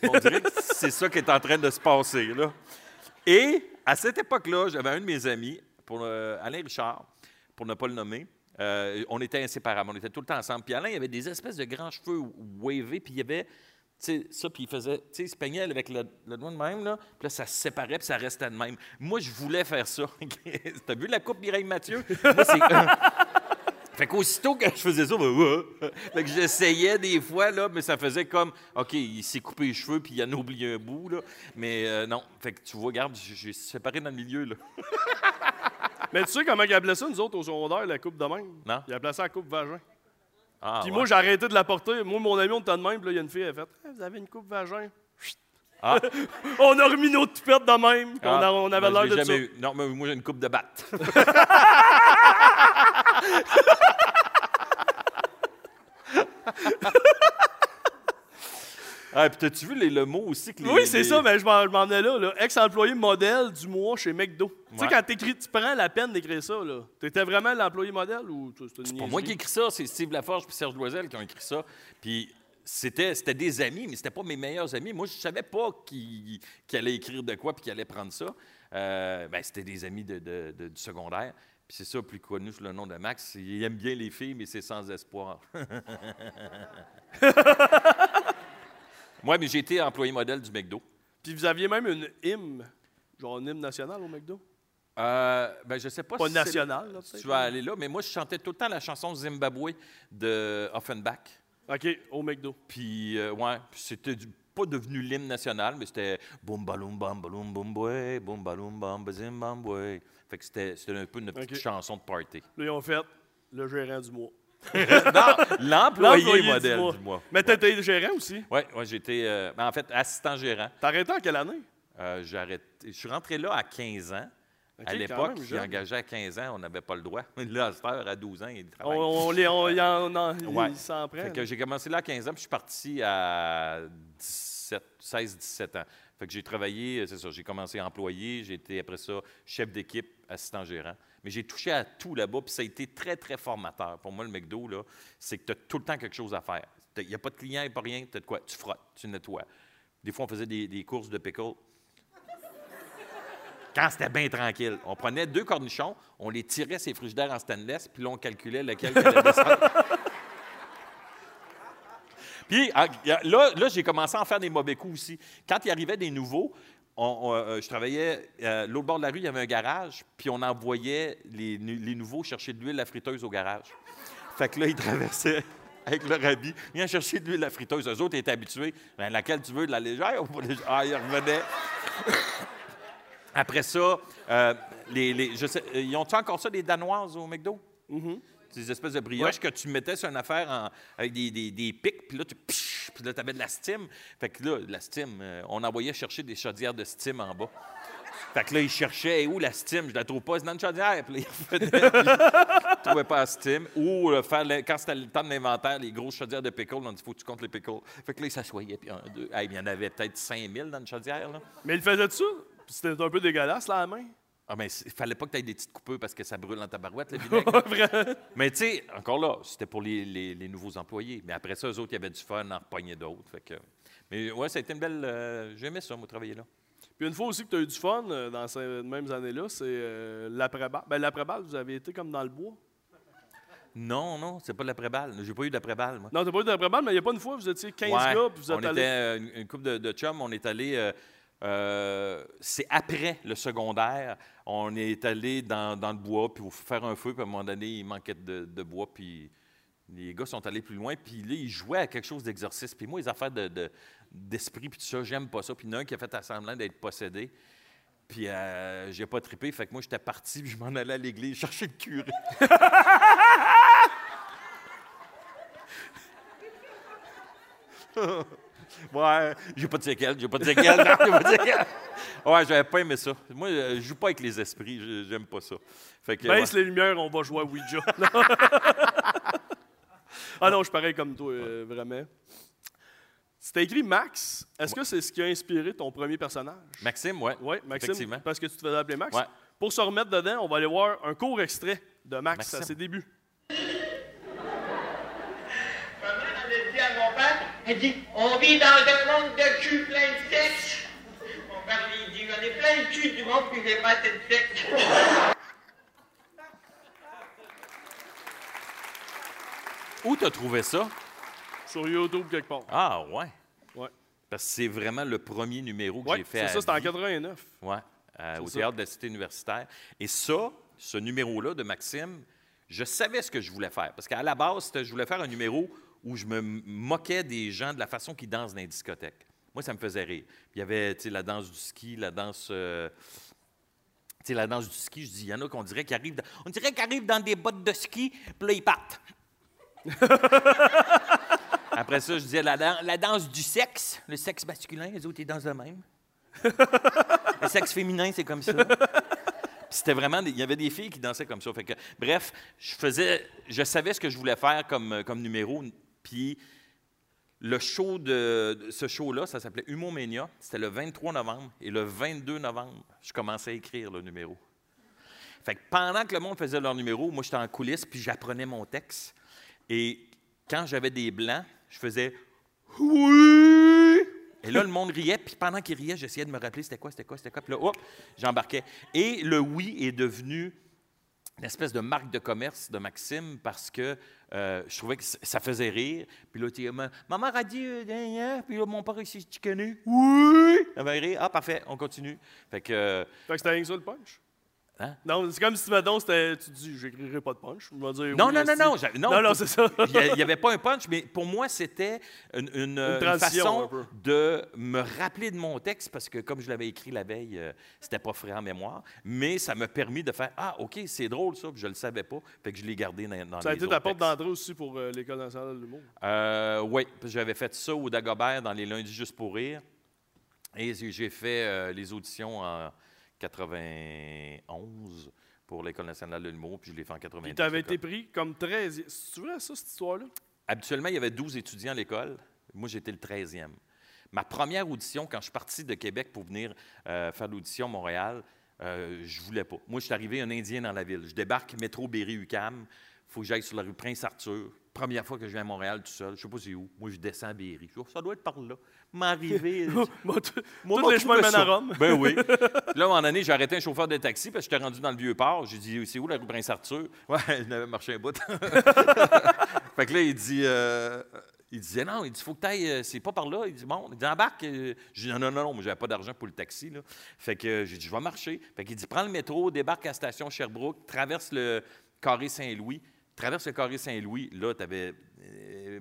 on dirait que c'est ça qui est en train de se passer. Là. Et à cette époque-là, j'avais un de mes amis, pour, euh, Alain Richard, pour ne pas le nommer. euh, on était inséparables, on était tout le temps ensemble. Puis Alain, il avait des espèces de grands cheveux wavés, puis il y avait sais, ça, puis il faisait, tu sais, il se peignait avec le, le doigt de même, là, puis là, ça se séparait, puis ça restait de même. Moi, je voulais faire ça. T'as vu la coupe Mireille Mathieu? Moi, c'est... Fait qu'aussitôt que je faisais ça, ben, fait que j'essayais des fois, là, mais ça faisait comme, OK, il s'est coupé les cheveux, puis il en a oublié un bout, là. Mais euh, non, fait que tu vois, regarde, j'ai séparé dans le milieu, là. Mais tu sais comment ils appelaient ça, nous autres, au secondaire, la coupe de même? Non. Ils appelaient ça la coupe vagin. Ah, Puis ouais. moi, j'ai arrêté de la porter. Moi, mon ami, on était de même. Puis là, il y a une fille, elle a fait Ah, Vous avez une coupe vagin. Ah. On a remis nos toupettes de même. puis on, a- Ah, on avait ben, l'air de ça. eu. Non, mais moi, j'ai une coupe de batte. ah, puis t'as-tu vu les, le mot aussi que les- Oui, c'est les- ça, mais je m'en venais là. là. Ex-employé modèle du mois chez McDo. Tu sais, quand t'écris- tu prends la peine d'écrire ça, là, t'étais vraiment l'employé modèle ou C'est pas moi qui ai écrit ça, c'est Steve Laforge et Serge Loisel qui ont écrit ça. Puis c'était, c'était des amis, mais c'était pas mes meilleurs amis. Moi, je savais pas qui, qui allait écrire de quoi puis qui allait prendre ça. Euh, ben, c'était des amis de, de- de- du secondaire. Puis c'est ça, plus connu sous le nom de Max. Il aime bien les filles, mais c'est sans espoir. Moi, mais j'ai été employé modèle du McDo. Puis vous aviez même une hymne, genre une hymne nationale au McDo? Euh, ben, je sais pas, Pas si là, peut-être. tu vas aller là, mais moi, je chantais tout le temps la chanson Zimbabwe de Offenbach. OK, au McDo. Puis, euh, ouais, c'était du- pas devenu l'hymne national, mais c'était boum baloum bam baloum boum boy, boum baloum bam bazim bam. Fait que c'était c'était un peu une petite chanson de party. Là, ils ont fait le gérant du mois. non, l'employé L'employé modèle du mois. du mois. Mais t'étais le gérant aussi? Oui, ouais, j'étais, euh, ben, en fait, assistant gérant. T'as arrêté en quelle année? Euh, j'ai arrêté- je suis rentré là à 15 ans. À l'époque, il engageait à 15 ans, on n'avait pas le droit. Là, à cette heure, à 12 ans, il On, travaille. on, les- on, y en, on- il Ouais. s'en prend. Fait que j'ai commencé là à 15 ans, puis je suis parti à 17, 16-17 ans. Fait que j'ai travaillé, euh, c'est ça, j'ai commencé employé, j'ai été après ça chef d'équipe, assistant gérant. Mais j'ai touché à tout là-bas, puis ça a été très, très formateur. Pour moi, le McDo, là, c'est que tu as tout le temps quelque chose à faire. Il n'y a pas de client, il n'y a pas rien, tu as de quoi? Tu frottes, tu nettoies. Des fois, on faisait des, des courses de pickle. Quand c'était bien tranquille, on prenait deux cornichons, on les tirait ces frigidaires en stainless, puis là, on calculait lequel allait. Puis ah, là, là j'ai commencé à en faire des mauvais coups aussi. Quand il arrivait des nouveaux, euh, je travaillais, euh, l'autre bord de la rue, il y avait un garage, puis on envoyait les nouveaux chercher de l'huile à friteuse au garage. Fait que là, ils traversaient avec leur habit, viens chercher de l'huile à friteuse. Eux autres étaient habitués. Ben, laquelle tu veux, de la légère ou pas légère? Ah, ils revenaient. Après ça, euh, les, les- je sais, euh, ils ont-tu encore ça, des Danoises au McDo? Ces espèces de brioches que tu mettais sur une affaire en- avec des, des, des pics, puis là, tu psh, puis là, avais de la steam. Fait que là, la steam, euh, on envoyait chercher des chaudières de steam en bas. Fait que là, ils cherchaient, où la steam? Je la trouve pas, c'est dans une chaudière. Puis là, puis- trouvais pas à Steam. Ou euh, faire, le- quand c'était le temps de l'inventaire, les grosses chaudières de pickles, on dit faut que tu comptes les pickles. Fait que là, il s'assoyait, puis un, deux. Hey, il y en avait peut-être 5000 dans une chaudière. Là. Mais il faisait ça? Puis C'était un peu dégueulasse, là, à la main. Ah, mais il fallait pas que tu aies des petites coupures parce que ça brûle dans ta barouette, le vinaigre. mais tu sais, encore là, c'était pour les, les- les nouveaux employés. Mais après ça, eux autres, il y avait du fun, en repognaient d'autres. Fait que... Mais ouais, ça a été une belle. euh, J'aimais ça, moi, travailler là. Puis une fois aussi que tu as eu du fun euh, dans ces mêmes années-là, c'est euh, l'après-balle. Ben, l'après-balle, vous avez été comme dans le bois. Non, non, c'est pas de l'après-balle. J'ai pas eu d'après-balle, moi. Non, t'as pas eu d'après-balle, mais il n'y a pas une fois, vous étiez 15 Ouais, gars, puis vous êtes on était euh, une, une couple de, de chums, on est allé. Euh, c'est après le secondaire. On est allé dans, le bois puis faire un feu. Puis à un moment donné, il manquait de, bois. Puis les gars sont allés plus loin. Puis là, ils jouaient à quelque chose d'exorciste. Puis moi, les affaires de- de- d'esprit puis tout ça, j'aime pas ça. Puis il y en a un qui a fait semblant d'être possédé. Puis euh, j'ai pas trippé. Fait que moi, j'étais parti puis je m'en allais à l'église chercher le curé. Ouais, j'ai pas de séquelles, j'ai pas de séquelles, non, j'ai pas de séquelles. Ouais, j'avais pas aimé ça. Moi, euh, je joue pas avec les esprits, j'aime pas ça. Fait que, Baisse ouais. les lumières, on va jouer à Ouija. ah non, je suis pareil comme toi, euh, vraiment. C'était écrit Max. Est-ce que c'est ce qui a inspiré ton premier personnage? Maxime, ouais. Oui, Maxime, Effectivement. parce que tu te faisais appeler Max. Ouais. Pour se remettre dedans, on va aller voir un court extrait de Max Maxime. à ses débuts. Ma mère avait dit à mon père, elle dit, on vit dans un monde de cul plein de sexe. Mon père lui dit, on est plein de cul du monde, puis j'ai pas assez de sexe. Où t'as trouvé ça? Sur YouTube, quelque part. Ah, ouais. Ouais. Parce que c'est vraiment le premier numéro que Ouais, j'ai fait c'est ça, c'était en vie. 89. Ouais, euh, au ça. théâtre de la Cité universitaire. Et ça, ce numéro-là de Maxime, je savais ce que je voulais faire. Parce qu'à la base, je voulais faire un numéro où je me moquais des gens de la façon qu'ils dansent dans les discothèques. Moi, ça me faisait rire. Il y avait tu sais, la danse du ski, la danse. euh, tu sais, la danse du ski, je dis, il y en a qu'on dirait qu'ils arrivent, dans- on dirait qu'ils arrivent dans des bottes de ski, puis là, ils partent. Après ça, je disais la, dan- la danse du sexe, le sexe masculin, les autres, ils dansent de même. le sexe féminin, c'est comme ça. C'était vraiment, il y avait des filles qui dansaient comme ça. Fait que, bref, je faisais, je savais ce que je voulais faire comme, comme numéro. Puis le show de, ce show-là, ça s'appelait Humomania. C'était le 23 novembre. Et le 22 novembre, je commençais à écrire le numéro. Fait que pendant que le monde faisait leur numéro, moi, j'étais en coulisses, puis j'apprenais mon texte. Et quand j'avais des blancs, je faisais Oui! Et là, le monde riait, puis pendant qu'il riait, j'essayais de me rappeler c'était quoi, c'était quoi, c'était quoi. Puis là, hop, j'embarquais. Et le oui est devenu une espèce de marque de commerce de Maxime parce que euh, je trouvais que ça faisait rire. Puis là, tu ma, ma mère a dit, euh, puis là, mon père ici, tu connais? Oui! Ça va rire. Ah, parfait, on continue. Fait que. euh, Fait que c'était rien que ça le punch? Hein? Non, c'est comme si, mettons, tu dis, j'écrirai pas de punch. Je vais dire, Non, oui, non, non, non, non, Non, non, c'est ça. Il n'y avait pas un punch, mais pour moi, c'était une, une, une transition, un façon de me rappeler de mon texte parce que, comme je l'avais écrit la veille, euh, c'était pas frais en mémoire, mais ça m'a permis de faire Ah, OK, c'est drôle ça, puis je le savais pas, fait que je l'ai gardé dans, dans Ça a été ta porte d'entrée aussi pour euh, l'École nationale de l'humour? Euh, oui, j'avais fait ça au Dagobert dans les lundis juste pour rire. Et j'ai j'ai fait euh, les auditions en 91 pour l'École nationale de l'humour, puis je l'ai fait en 92. Puis t'avais l'école. été pris comme 13 C'est vrai, ça, cette histoire-là? Habituellement, il y avait 12 étudiants à l'école. Moi, j'étais le 13e. Ma première audition, quand je suis parti de Québec pour venir euh, faire l'audition à Montréal, euh, je voulais pas. Moi, je suis arrivé un Indien dans la ville. Je débarque métro Berry-UQAM. Il faut que j'aille sur la rue Prince-Arthur. Première fois que je viens à Montréal tout seul. Je sais pas c'est où. Moi, je descends à Berry. Je dis, Oh, ça doit être par là. M'arriver. Moi, tous les chemins mènent à Rome. Ben oui. Puis là, à un moment donné, j'ai arrêté un chauffeur de taxi parce que j'étais rendu dans le vieux port. J'ai dit, c'est où la rue Prince-Arthur? Ouais, je n'avais marché un bout. fait que là, il dit, euh, il disait, non, il dit, faut que tu ailles, c'est pas par là. Il dit, bon, il dit, embarque. Euh, J'ai dit, non, non, non, non, moi, j'avais pas d'argent pour le taxi. Là. Fait que euh, j'ai dit, je vais marcher. Fait qu'il dit, prends le métro, débarque à la station Sherbrooke, traverse le carré Saint-Louis. Traverse le carré Saint-Louis, là, tu avais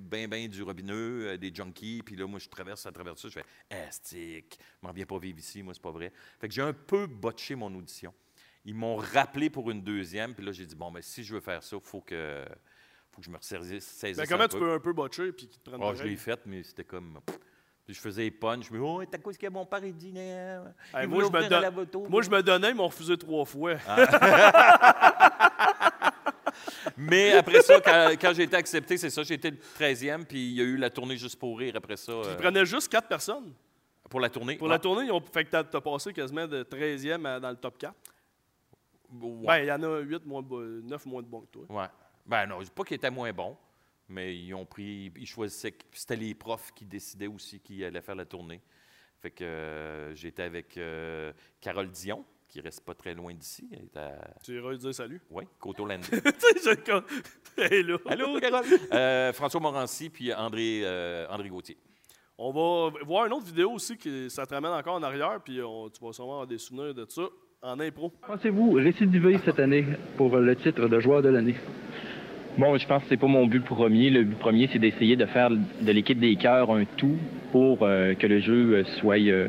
ben, ben du robineux, euh, des junkies, puis là, moi, je traverse à travers ça, je fais Estique, je m'en viens pas vivre ici, moi, c'est pas vrai. Fait que j'ai un peu botché mon audition. Ils m'ont rappelé pour une deuxième, puis là, j'ai dit, bon, mais si je veux faire ça, il faut que, faut que je me ressaisisse. Mais Ben, comment tu peu. peux un peu botcher puis qu'ils te prennent Ah, je l'ai fait, mais c'était comme. Puis je faisais les punch. Je me dis, oh, t'as quoi ce que mon père il dit? euh, Hey, moi, je me don- moi, je me donnais, ils m'ont refusé trois fois. Mais après ça, quand, quand j'ai été accepté, c'est ça, j'ai été le 13e, puis il y a eu la tournée juste pour rire après ça. Ils euh, prenaient juste quatre personnes? pour la tournée. Pour la tournée, ils ont fait que t'as as passé quasiment de 13e à- dans le top 4. Ouais. Ben, il y en a 8 moins de bo- 9 moins de bons que toi. Ouais. Ben non, je dis pas qu'ils étaient moins bons, mais ils ont pris, ils choisissaient, puis c'était les profs qui décidaient aussi qui allaient faire la tournée. Fait que euh, j'étais avec euh, Carole Dion, qui reste pas très loin d'ici. Elle est à, Tu iras lui dire salut? oui, comme. Hey, là. Allô, Carole? Euh, François Morancy, puis André, euh, André Gauthier. On va voir une autre vidéo aussi qui ça te ramène encore en arrière, puis on- tu vas sûrement avoir des souvenirs de ça en impro. Pensez-vous récidiver cette année pour le titre de joueur de l'année? Bon, je pense que c'est pas mon but premier. Le but premier, c'est d'essayer de faire de l'équipe des cœurs un tout pour euh, que le jeu euh, soit euh,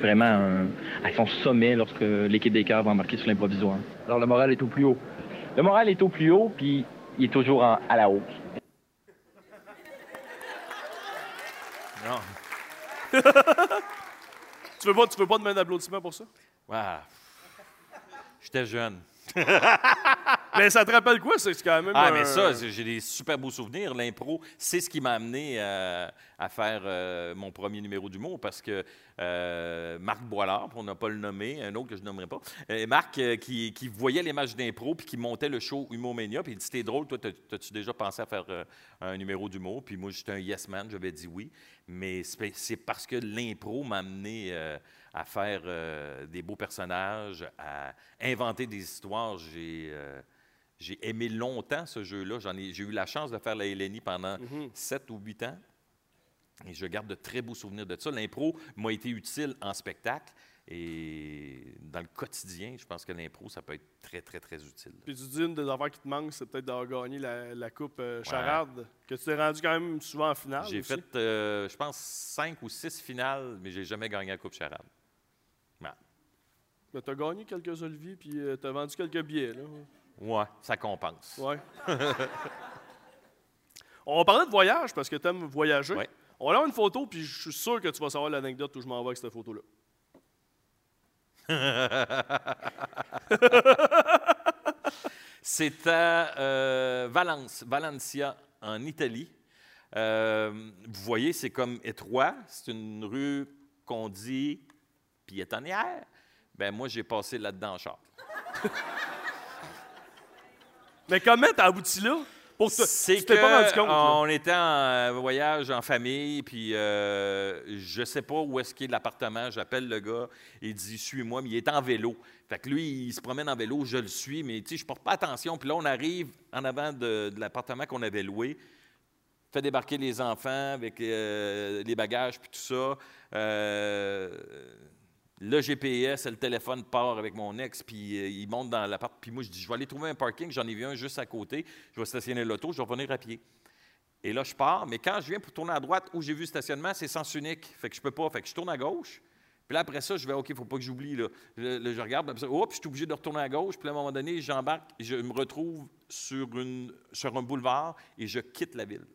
vraiment un- à son sommet lorsque l'équipe des cœurs va embarquer sur l'improvisoire. Alors le moral est au plus haut. Le moral est au plus haut, puis il est toujours en- à la hausse. Non. Tu veux pas, tu veux pas de main d'applaudissement pour ça? Ah. J'étais jeune. Mais ça te rappelle quoi? C'est quand même. Ah, un- mais ça, j'ai des super beaux souvenirs. L'impro, c'est ce qui m'a amené euh, à faire euh, mon premier numéro d'humour parce que euh, Marc Boilard, pour ne pas le nommer, un autre que je ne nommerai pas, Marc euh, qui, qui voyait les matchs d'impro puis qui montait le show Humour Mania, puis il dit C'était drôle, toi, t'as-tu déjà pensé à faire un numéro d'humour Puis moi, j'étais un yes man, j'avais dit oui. Mais c'est parce que l'impro m'a amené à faire euh, des beaux personnages, à inventer des histoires. J'ai. euh, j'ai aimé longtemps ce jeu-là. J'en ai, j'ai eu la chance de faire la LNI pendant Mhm. 7 ou 8 ans. Et je garde de très beaux souvenirs de ça. L'impro m'a été utile en spectacle. Et dans le quotidien, je pense que l'impro, ça peut être très, très, très utile. Puis tu dis une des affaires qui te manque, c'est peut-être d'avoir gagné la, la Coupe euh, Charade, que tu t'es rendu quand même souvent en finale. J'ai aussi. fait, euh, je pense, 5 ou 6 finales, mais j'ai jamais gagné la Coupe Charade. Mais t'as gagné quelques oliviers, puis euh, t'as vendu quelques billets, là. Ouais, ça compense. Ouais. On va parler de voyage, parce que t'aimes voyager. Ouais. On va avoir une photo, puis je suis sûr que tu vas savoir l'anecdote où je m'en vais avec cette photo-là. C'est à euh, Valence, Valencia, en Italie. Euh, vous voyez, c'est comme étroit. C'est une rue qu'on dit piétonnière. Ben moi, j'ai passé là-dedans en char. Mais comment t'as abouti là? Pour te, C'est que pas rendu compte, là. on était en euh, voyage en famille, puis euh, je sais pas où est-ce qu'est l'appartement. J'appelle le gars, il dit suis-moi, mais il est en vélo. Fait que lui, il se promène en vélo, je le suis, mais tu sais, je porte pas attention. Puis là, on arrive en avant de, de l'appartement qu'on avait loué, fait débarquer les enfants avec euh, les bagages puis tout ça. Euh, le GPS, le téléphone part avec mon ex, puis euh, il monte dans l'appart. Puis moi, je dis, je vais aller trouver un parking. J'en ai vu un juste à côté. Je vais stationner l'auto, je vais revenir à pied. Et là, je pars, mais quand je viens pour tourner à droite, où j'ai vu le stationnement, c'est sens unique. Fait que je peux pas. Fait que je tourne à gauche. Puis là, après ça, je vais, OK, il ne faut pas que j'oublie. Je, je regarde, puis je suis obligé de retourner à gauche. Puis à un moment donné, j'embarque, je me retrouve sur un boulevard et je quitte la ville.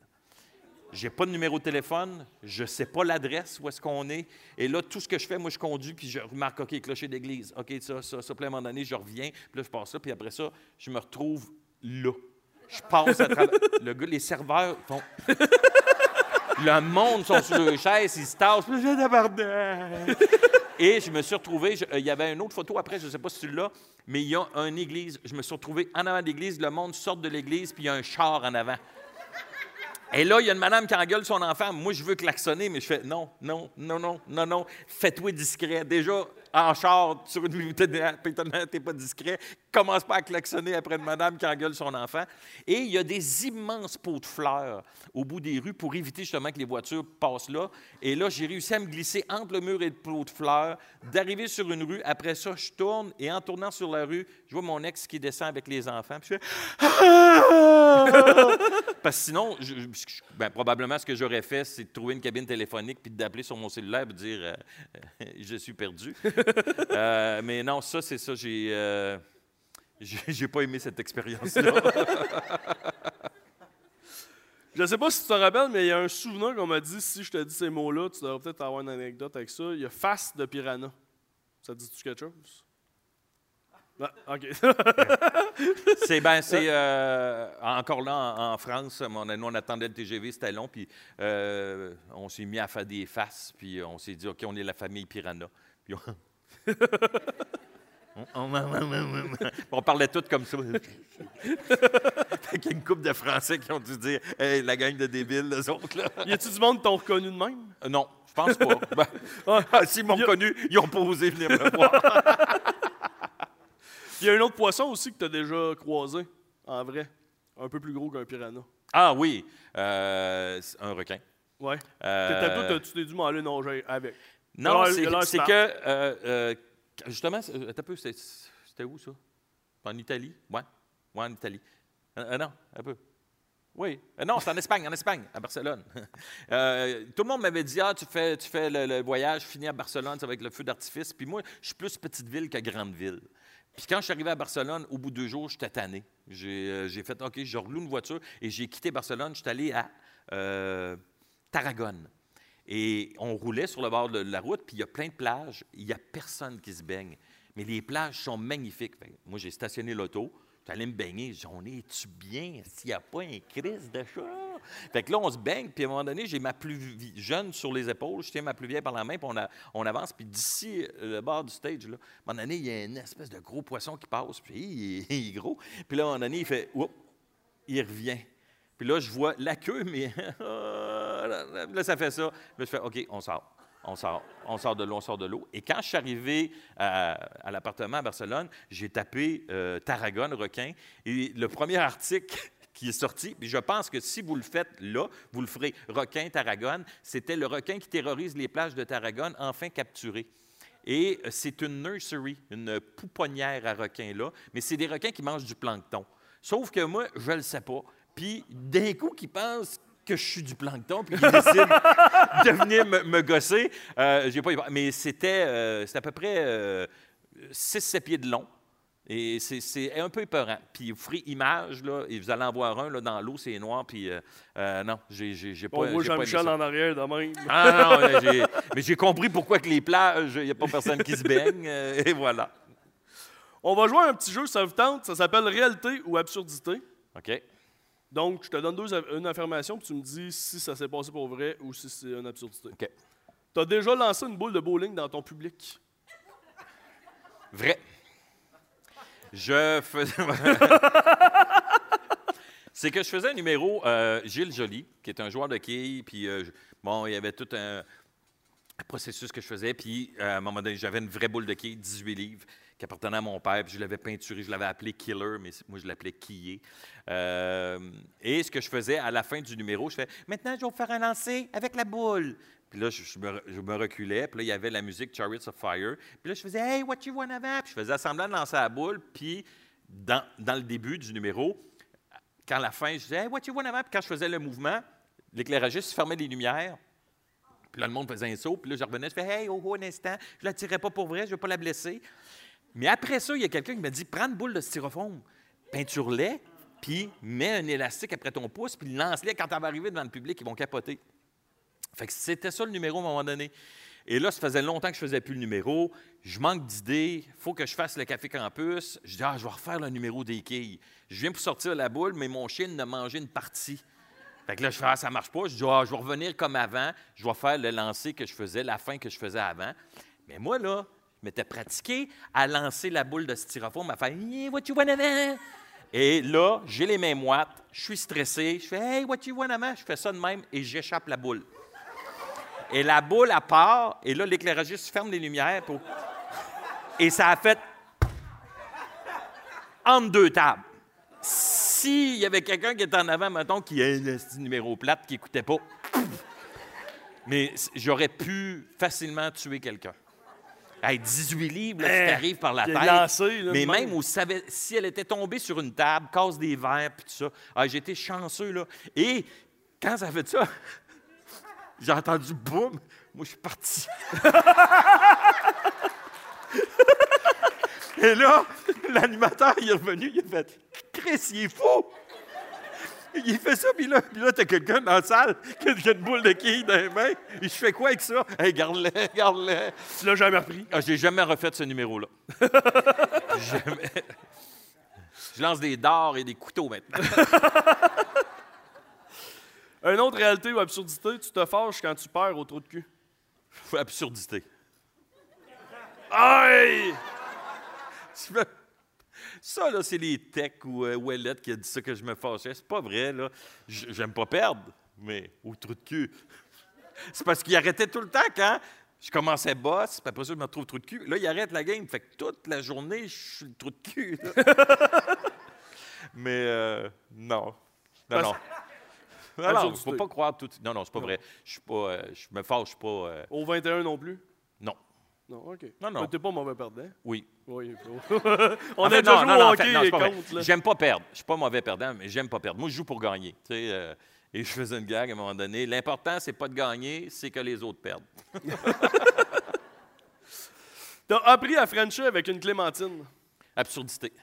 J'ai pas de numéro de téléphone, je sais pas l'adresse où est-ce qu'on est. Et là, tout ce que je fais, moi, je conduis, puis je remarque, OK, clocher d'église, OK, ça, ça, ça. Un moment donné, je reviens, puis là, je passe là, puis après ça, je me retrouve là. Je passe à travers. Le gars, les serveurs font. Le monde sont sur le chaise, ils se tassent. Et je me suis retrouvé, euh, il y avait une autre photo après, je ne sais pas si tu l'as, mais il y a une église. Je me suis retrouvé en avant de l'église, le monde sort de l'église, puis il y a un char en avant. Et là, il y a une madame qui engueule son enfant. Moi, je veux klaxonner, mais je fais non, non, non, non, non, non. Fais-toi discret. Déjà, en char, sur une pétonnante, t'es pas discret. Commence pas à klaxonner après une madame qui engueule son enfant. Et il y a des immenses pots de fleurs au bout des rues pour éviter justement que les voitures passent là. Et là, j'ai réussi à me glisser entre le mur et le pot de fleurs, d'arriver sur une rue. Après ça, je tourne et en tournant sur la rue, je vois mon ex qui descend avec les enfants. Puis je fais Parce que sinon, ben, probablement, ce que j'aurais fait, c'est de trouver une cabine téléphonique puis d'appeler sur mon cellulaire et de dire euh, Je suis perdu. Euh, mais non, ça, c'est ça. J'ai euh, j'ai pas aimé cette expérience-là. Je sais pas si tu te rappelles, mais il y a un souvenir qu'on m'a dit si je te dis ces mots-là, tu devrais peut-être avoir une anecdote avec ça. Il y a face de piranha. Ça te dit-tu quelque chose? Ah, OK. C'est ben, c'est euh, encore là en, en France. On, nous, on attendait le TGV, c'était long, puis euh, on s'est mis à faire des faces, puis on s'est dit, OK, on est la famille Piranha. Puis on, on, parlait tous comme ça. fait qu'il y a une couple de Français qui ont dû dire, hey, la gang de débiles, les autres, là. y a-tu du monde qui t'ont reconnu de même? Euh, non, je pense pas. Ben, ah, S'ils m'ont Y a- connu, ils ont pas osé venir me voir. Il y a un autre poisson aussi que tu as déjà croisé, en vrai. Un peu plus gros qu'un piranha. ah oui, euh, un requin. Ouais. Euh, T'étais toi, t'as- tu t'es dû m'aller nager avec. Non, c'est que, euh, euh, justement, attends un peu, c'était où ça? En Italie? Ouais, ouais en Italie. Euh, euh, non, un peu. Oui. Euh, non, c'est en Espagne, en Espagne, à Barcelone. Euh, tout le monde m'avait dit, ah, tu fais, tu fais le, le voyage, finis à Barcelone, ça va être le feu d'artifice. Puis moi, je suis plus petite ville que grande ville. Puis quand je suis arrivé à Barcelone, au bout de deux jours, j'étais tanné. J'ai euh, j'ai fait, OK, je reloue une voiture et j'ai quitté Barcelone. Je suis allé à euh, Tarragone. Et on roulait sur le bord de la route, puis il y a plein de plages. Il n'y a personne qui se baigne. Mais les plages sont magnifiques. Moi, j'ai stationné l'auto. J'étais allé me baigner. On est-tu bien? S'il n'y a pas un crise de chat? Fait que là, on se baigne, puis à un moment donné, j'ai ma plus jeune sur les épaules, je tiens ma plus vieille par la main, puis on, avance, puis d'ici euh, le bord du stage, là, à un moment donné, il y a une espèce de gros poisson qui passe, puis il il est gros. Puis là, à un moment donné, il fait, Oups il revient. Puis là, je vois la queue, mais là, ça fait ça. Je fais, OK, on sort. On sort. On sort de l'eau, on sort de l'eau. Et quand je suis arrivé à, à l'appartement à Barcelone, j'ai tapé euh, Tarragone, requin. Et le premier article qui est sorti, puis je pense que si vous le faites là, vous le ferez requin Tarragone, c'était le requin qui terrorise les plages de Tarragone, enfin capturé. Et euh, c'est une nursery, une pouponnière à requins là, mais c'est des requins qui mangent du plancton. Sauf que moi, je ne le sais pas. Puis d'un coup, qui pensent que je suis du plancton, puis qu'ils décident de venir me, me gosser. Euh, j'ai pas, mais c'était euh, à peu près 6-7 pieds de long. Et c'est- un peu épeurant. Puis vous ferez image, là, et vous allez en voir un là, dans l'eau, c'est noir. Puis euh, euh, non, j'ai pas. On voit Jean-Michel en arrière de même. Ah non, mais j'ai compris pourquoi que les plages, il n'y a pas personne qui se baigne. euh, et voilà. On va jouer à un petit jeu, ça vous tente? Ça s'appelle réalité ou absurdité. OK. Donc, je te donne deux, une affirmation, puis tu me dis si ça s'est passé pour vrai ou si c'est une absurdité. OK. Tu as déjà lancé une boule de bowling dans ton public? Vrai. Je faisais. C'est que je faisais un numéro, euh, Gilles Joly, qui est un joueur de quilles, puis euh, bon, il y avait tout un, un processus que je faisais, puis euh, à un moment donné, j'avais une vraie boule de quilles, 18 livres, qui appartenait à mon père, puis je l'avais peinturé, je l'avais appelé Killer, mais moi je l'appelais Quillé. Euh, et ce que je faisais à la fin du numéro, je fais Maintenant, je vais faire un lancer avec la boule. Puis là, je, me, reculais, puis là, il y avait la musique Chariots of Fire. Puis là, je faisais Hey, what you want have? Puis je faisais semblant de lancer la boule, puis dans, le début du numéro, quand à la fin, je disais Hey, what you want have? Puis quand je faisais le mouvement, l'éclairagiste fermait les lumières. Puis là, le monde faisait un saut. Puis là, je revenais, je fais Hey, oh, oh, un instant, je la tirais pas pour vrai, je ne veux pas la blesser. Mais après ça, il y a quelqu'un qui m'a dit Prends une boule de styrofoam, peinture-les, puis mets un élastique après ton pouce, puis lance-les. Quand elle va arriver devant le public, ils vont capoter. Fait que c'était ça le numéro à un moment donné. Et là, ça faisait longtemps que je faisais plus le numéro. Je manque d'idées. Faut que je fasse le café campus. Je dis, ah, je vais refaire le numéro des quilles. Je viens pour sortir la boule, mais mon chien a mangé une partie. Fait que là, je fais, ah, ça marche pas. Je dis, ah, je vais revenir comme avant. Je vais faire le lancer que je faisais, la fin que je faisais avant. Mais moi, là, je m'étais pratiqué à lancer la boule de styrofoam, à faire, hey, what you want avant? Et là, j'ai les mains moites, je suis stressé, je fais, hey, what you want avant? Je fais ça de même et j'échappe la boule. Et la boule, à part, et là, l'éclairagiste ferme les lumières. pour- Et ça a fait entre deux tables. S'il y avait quelqu'un qui était en avant, mettons, qui esti de numéro plate, qui n'écoutait pas, mais j'aurais pu facilement tuer quelqu'un. Hey, 18 livres, là, qui Hein, t'arrive par la tête. lancé, là, mais même. même où si elle était tombée sur une table, casse des verres, puis tout ça, ah, j'ai été chanceux, là. Et quand ça fait ça, j'ai entendu boum, moi, je suis parti. Et là, l'animateur, il est revenu, il a fait Chris, il est fou! Il fait ça, puis là, puis là t'as quelqu'un dans la salle qui a, une boule de quilles dans les mains. Et je fais quoi avec ça? Hey, garde-le, garde-le. Tu l'as jamais repris? Ah, j'ai jamais refait ce numéro-là. jamais. Je lance des dards et des couteaux maintenant. Une autre réalité ou absurdité, tu te fâches quand tu perds au trou de cul? Absurdité. Aïe! Ça, là, c'est les techs ou euh, qui a dit ça que je me fâchais. C'est pas vrai, là. J'aime pas perdre, mais au trou de cul. C'est parce qu'il arrêtait tout le temps quand je commençais boss, puis après ça, je me retrouve trou de cul. Là, il arrête la game. Fait que toute la journée, je suis le trou de cul. là. mais euh, non. Non, Parce- non. Non, non, faut pas croire tout. Non, non, c'est pas vrai. Je suis pas. euh, je me fâche pas. euh, Au 21 non plus? Non. Non, OK. Non, non. T'es pas mauvais perdant. Oui. Oui. On En a fait, déjà non, joué non, au hockey contre. J'aime pas perdre. Je suis pas mauvais perdant, mais j'aime pas perdre. Moi, je joue pour gagner. tu sais, euh, et je faisais une gag à un moment donné. L'important, c'est pas de gagner, c'est que les autres perdent. T'as appris à Frencher avec une clémentine. Absurdité.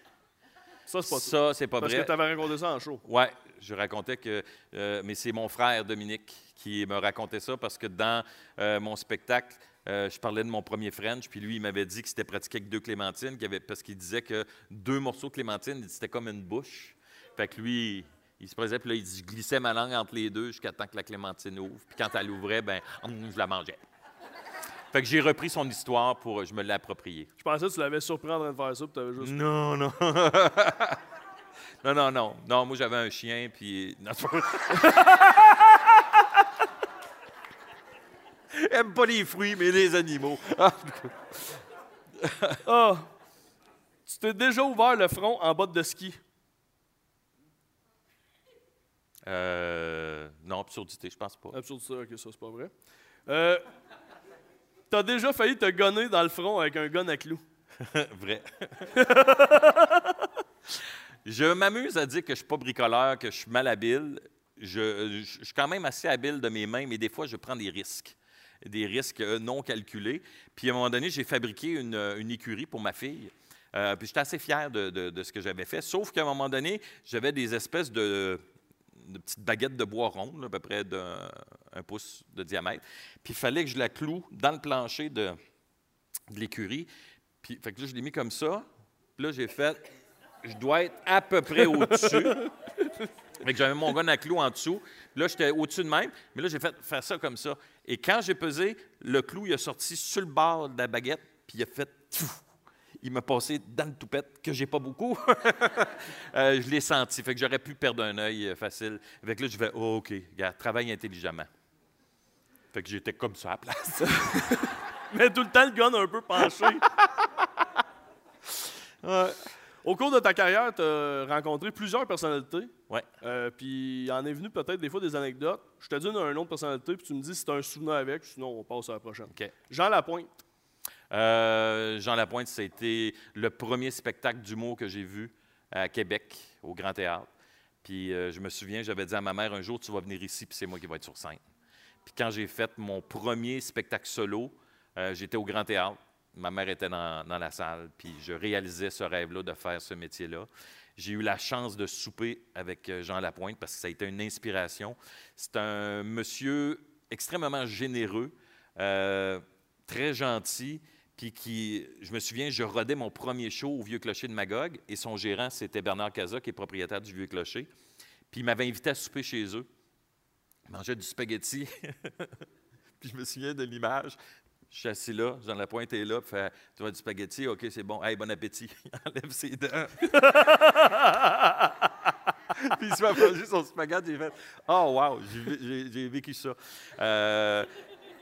Ça, c'est pas ça. Ça, c'est pas Parce vrai. que t'avais raconté ça en show. Ouais, je racontais que. euh, mais c'est mon frère Dominique qui me racontait ça parce que dans euh, mon spectacle, euh, je parlais de mon premier French, puis lui, il m'avait dit que c'était pratiqué avec deux clémentines, avait- parce qu'il disait que deux morceaux de clémentine, c'était comme une bouche. Fait que lui, il se présait, puis là, il dit, je glissais ma langue entre les deux jusqu'à temps que la clémentine ouvre. Puis quand elle ouvrait, ben, hum, je la mangeais. Fait que j'ai repris son histoire pour. Je me l'ai approprié. Je pensais que tu l'avais surpris en train de faire ça, puis t'avais juste. Non, non. non, non, non. Non, moi, j'avais un chien, puis. Non, c'est pas vrai. Aime pas les fruits, mais les animaux. Ah, Ah! Tu t'es déjà ouvert le front en botte de ski? euh, non, absurdité, je pense pas. Absurde ça, ok, ça c'est pas vrai. Euh, T'as déjà failli te gonner dans le front avec un gun à clous. Vrai. je m'amuse à dire que je suis pas bricoleur, que je suis malhabile. Je, je- je suis quand même assez habile de mes mains, mais des fois, je prends des risques. Des risques euh, non calculés. Puis à un moment donné, j'ai fabriqué une, euh, écurie pour ma fille. Euh, puis j'étais assez fier de, ce que j'avais fait. Sauf qu'à un moment donné, j'avais des espèces de, petites baguettes de bois rondes, à peu près d'un un pouce de diamètre. Puis il fallait que je la cloue dans le plancher de, de l'écurie. Puis fait que là, je l'ai mis comme ça. Puis là, j'ai fait, je dois être à peu près au-dessus. Fait que j'avais mon gun à clou en dessous. Là, j'étais au-dessus de même. Mais là, j'ai fait faire ça comme ça. Et quand j'ai pesé, le clou, il a sorti sur le bord de la baguette. Puis il a fait... Il m'a passé dans le toupette, que j'ai pas beaucoup. Euh, je l'ai senti. Fait que j'aurais pu perdre un œil euh, facile. Fait que là, je vais, oh, OK, regarde, travaille intelligemment. Fait que j'étais comme ça à la place. Mais tout le temps, le gun un peu penché. Au cours de ta carrière, tu as rencontré plusieurs personnalités. Ouais. Euh, puis il en est venu peut-être des fois des anecdotes. Je te dis un nom de personnalité, puis tu me dis si tu as un souvenir avec, sinon on passe à la prochaine. OK. Jean Lapointe. Euh, Jean Lapointe, ça a été le premier spectacle d'humour que j'ai vu à Québec, au Grand Théâtre. Puis euh, je me souviens, j'avais dit à ma mère, un jour, tu vas venir ici, puis c'est moi qui vais être sur scène. Puis quand j'ai fait mon premier spectacle solo, euh, j'étais au Grand Théâtre. Ma mère était dans, la salle, puis je réalisais ce rêve-là de faire ce métier-là. J'ai eu la chance de souper avec euh, Jean Lapointe parce que ça a été une inspiration. C'est un monsieur extrêmement généreux, euh, très gentil, puis qui, je me souviens, je rodais mon premier show au Vieux Clocher de Magog, et son gérant, c'était Bernard Caza, qui est propriétaire du Vieux Clocher. Puis il m'avait invité à souper chez eux. Il mangeait du spaghetti. puis je me souviens de l'image. Je suis assis là, Jean Lapointe est là, puis fait Tu veux du spaghetti OK, c'est bon. Hey, bon appétit. Il enlève ses dents. puis il se fait manger son spaghetti. J'ai fait Oh, wow, j'ai- vécu ça. Euh,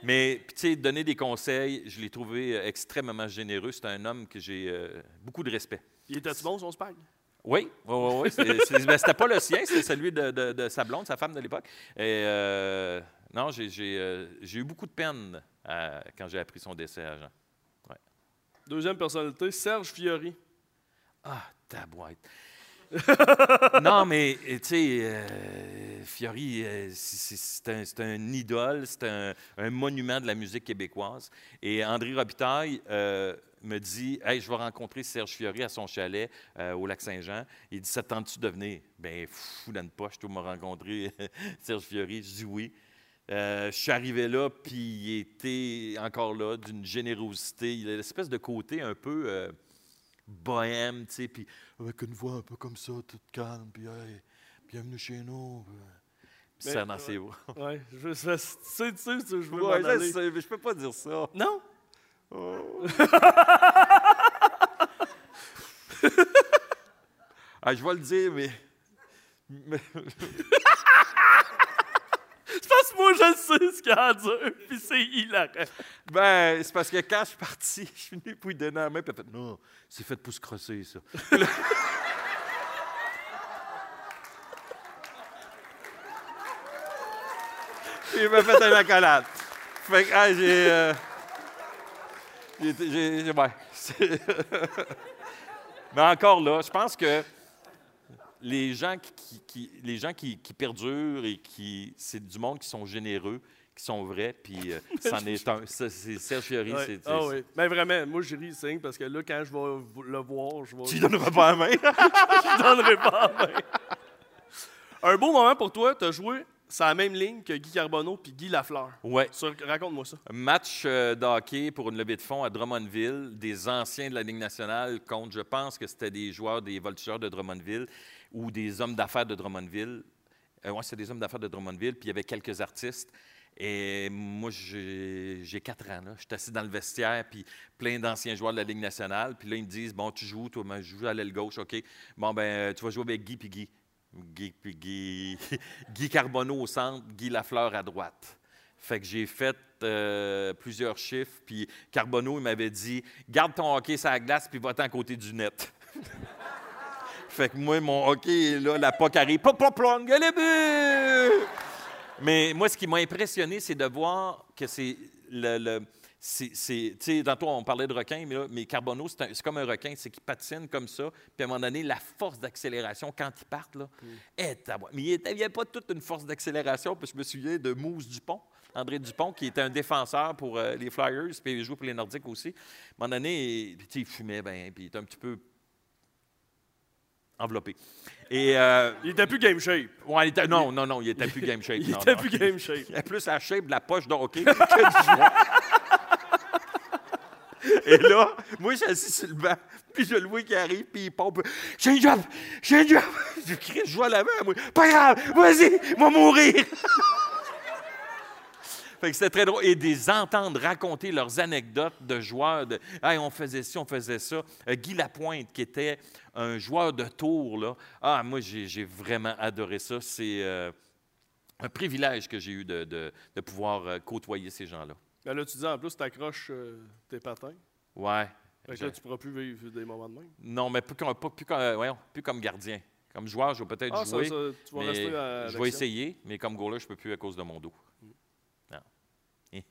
mais, tu sais, donner des conseils, je l'ai trouvé euh, extrêmement généreux. C'est un homme que j'ai euh, beaucoup de respect. Il était-tu bon, son spag? Oui, oui, oui. oui. C'était pas le sien, c'est celui de, de- de sa blonde, sa femme de l'époque. Et euh, non, j'ai euh, j'ai eu beaucoup de peine euh, quand j'ai appris son décès à Jean. Deuxième personnalité, Serge Fiori. Ah, ta boîte. non, mais tu sais, euh, Fiori, euh, c'est- un, idole, c'est un, un monument de la musique québécoise. Et André Robitaille euh, me dit Hey, je vais rencontrer Serge Fiori à son chalet au Lac-Saint-Jean. Il dit Ça te tente-tu de venir Ben, fou dans une poche, tu m'as rencontré Serge Fiori. Je dis oui. Euh, je suis arrivé là, puis il était encore là, d'une générosité. Il a l'espèce de côté un peu euh, bohème, tu sais, puis avec une voix un peu comme ça, toute calme, puis hey, bienvenue chez nous. Puis ça dans ses voix. Ouais, je sais, tu sais, tu sais, je veux Ouais, aller. mais je peux pas dire ça. Non? Ah, je vais le dire, mais. mais- Pense que moi, je sais ce qu'il y a à dire, puis c'est hilarant. ben, c'est parce que quand je suis parti, je suis venu pour lui donner la main, puis a fait Non, c'est fait pour se crosser, ça. Il m'a fait une accolade. Fait que, ah, j'ai. euh, j'ai ouais, Mais encore là, je pense que les gens qui, qui- qui- les gens qui, qui perdurent et qui. C'est du monde qui sont généreux, qui sont vrais, puis euh, c'en est un. C'est Serge Ouais. c'est. Ah c'est- oui. Mais vraiment, moi, je ris signe parce que là, quand je vais le voir, je vais. Tu lui donneras pas la main? je donnerai pas la main. Un beau moment pour toi, tu as joué sur la même ligne que Guy Carbonneau puis Guy Lafleur. Ouais. Raconte-moi ça. Match euh, de hockey pour une levée de fonds à Drummondville, des anciens de la Ligue nationale contre, je pense que c'était des joueurs des voltigeurs de Drummondville ou des hommes d'affaires de Drummondville. Euh, oui, c'était des hommes d'affaires de Drummondville, puis il y avait quelques artistes. Et moi, j'ai quatre ans. Je suis assis dans le vestiaire, puis plein d'anciens joueurs de la Ligue nationale. Puis là, ils me disent Bon, tu joues, toi, Ben, je joue à l'aile gauche, OK. Bon, ben, euh, tu vas jouer avec Guy puis Guy. Guy puis Guy. Carbonneau au centre, Guy Lafleur à droite. Fait que j'ai fait euh, plusieurs chiffres, puis Carbonneau, il m'avait dit Garde ton hockey sur la glace, puis va-t'en côté du net. fait que moi, mon hockey là, la POC arrive, plop, plop, plop, le but! Mais moi, ce qui m'a impressionné, c'est de voir que c'est le. le- c'est, sais, tantôt, on parlait de requin, mais, là, mais Carbonneau, c'est, comme un requin, c'est qu'il patine comme ça, puis à un moment donné, la force d'accélération, quand ils partent, là, est tabou- Mais il n'y avait pas toute une force d'accélération, puis je me souviens de Mousse Dupont, André Dupont, qui était un défenseur pour euh, les Flyers, puis il jouait pour les Nordiques aussi. À un moment donné, il- il fumait bien, puis il était un petit peu enveloppé. Et, euh, Il était plus game shape. Ouais, il était- non, non, non, il était plus game shape. Il non, était non. plus game shape. Il a plus la shape de la poche de hockey que du. Et là, moi, je suis assis sur le banc, puis je le vois qui arrive, puis il pompe. J'ai un job! J'ai un job! Je crie, je joue à la main, moi. Pas grave! Vas-y! Va mourir! Fait que c'était très drôle. Et des entendre raconter leurs anecdotes de joueurs de Hey, on faisait ci, on faisait ça. Euh, Guy Lapointe, qui était un joueur de tour, là. Ah, moi, j'ai vraiment adoré ça. C'est euh, un privilège que j'ai eu de, de- de pouvoir euh, côtoyer ces gens-là. Ben là, tu dis en plus, tu accroches tes patins. Ouais. Fait que là, tu pourras plus vivre des moments de même. Non, mais plus comme, pas- plus comme, euh, voyons, plus comme gardien. Comme joueur, je vais peut-être Ah, jouer. ça, tu vas mais rester à je vais essayer, mais comme goaler, je ne peux plus à cause de mon dos. Non. Je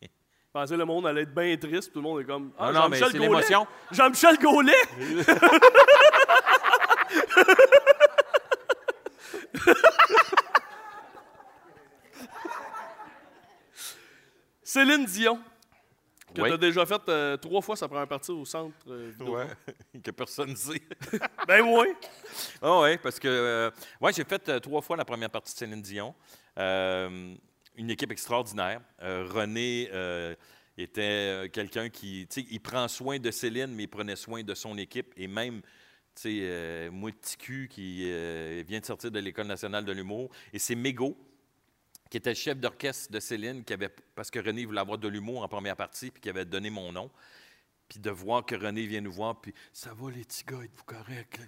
pensais que le monde allait être bien triste, tout le monde est comme. Ah, Non, non, mais Jean-Michel c'est Gaulet? l'émotion. Jean-Michel Gaulet! Céline Dion, que Oui. tu as déjà fait euh, trois fois sa première partie au centre euh, vidéo. Ouais, que personne ne sait. Ben oui! Ah oui, parce que euh, ouais, j'ai fait euh, trois fois la première partie de Céline Dion. Une équipe extraordinaire. Euh, René euh, était euh, quelqu'un qui, tu sais, il prend soin de Céline, mais il prenait soin de son équipe. Et même, tu sais, moi, qui vient de sortir de l'École nationale de l'humour. Et c'est Mégo, qui était chef d'orchestre de Céline, qui avait, parce que René voulait avoir de l'humour en première partie, puis qui avait donné mon nom. Puis de voir que René vient nous voir, puis ça va les petits gars, êtes-vous corrects?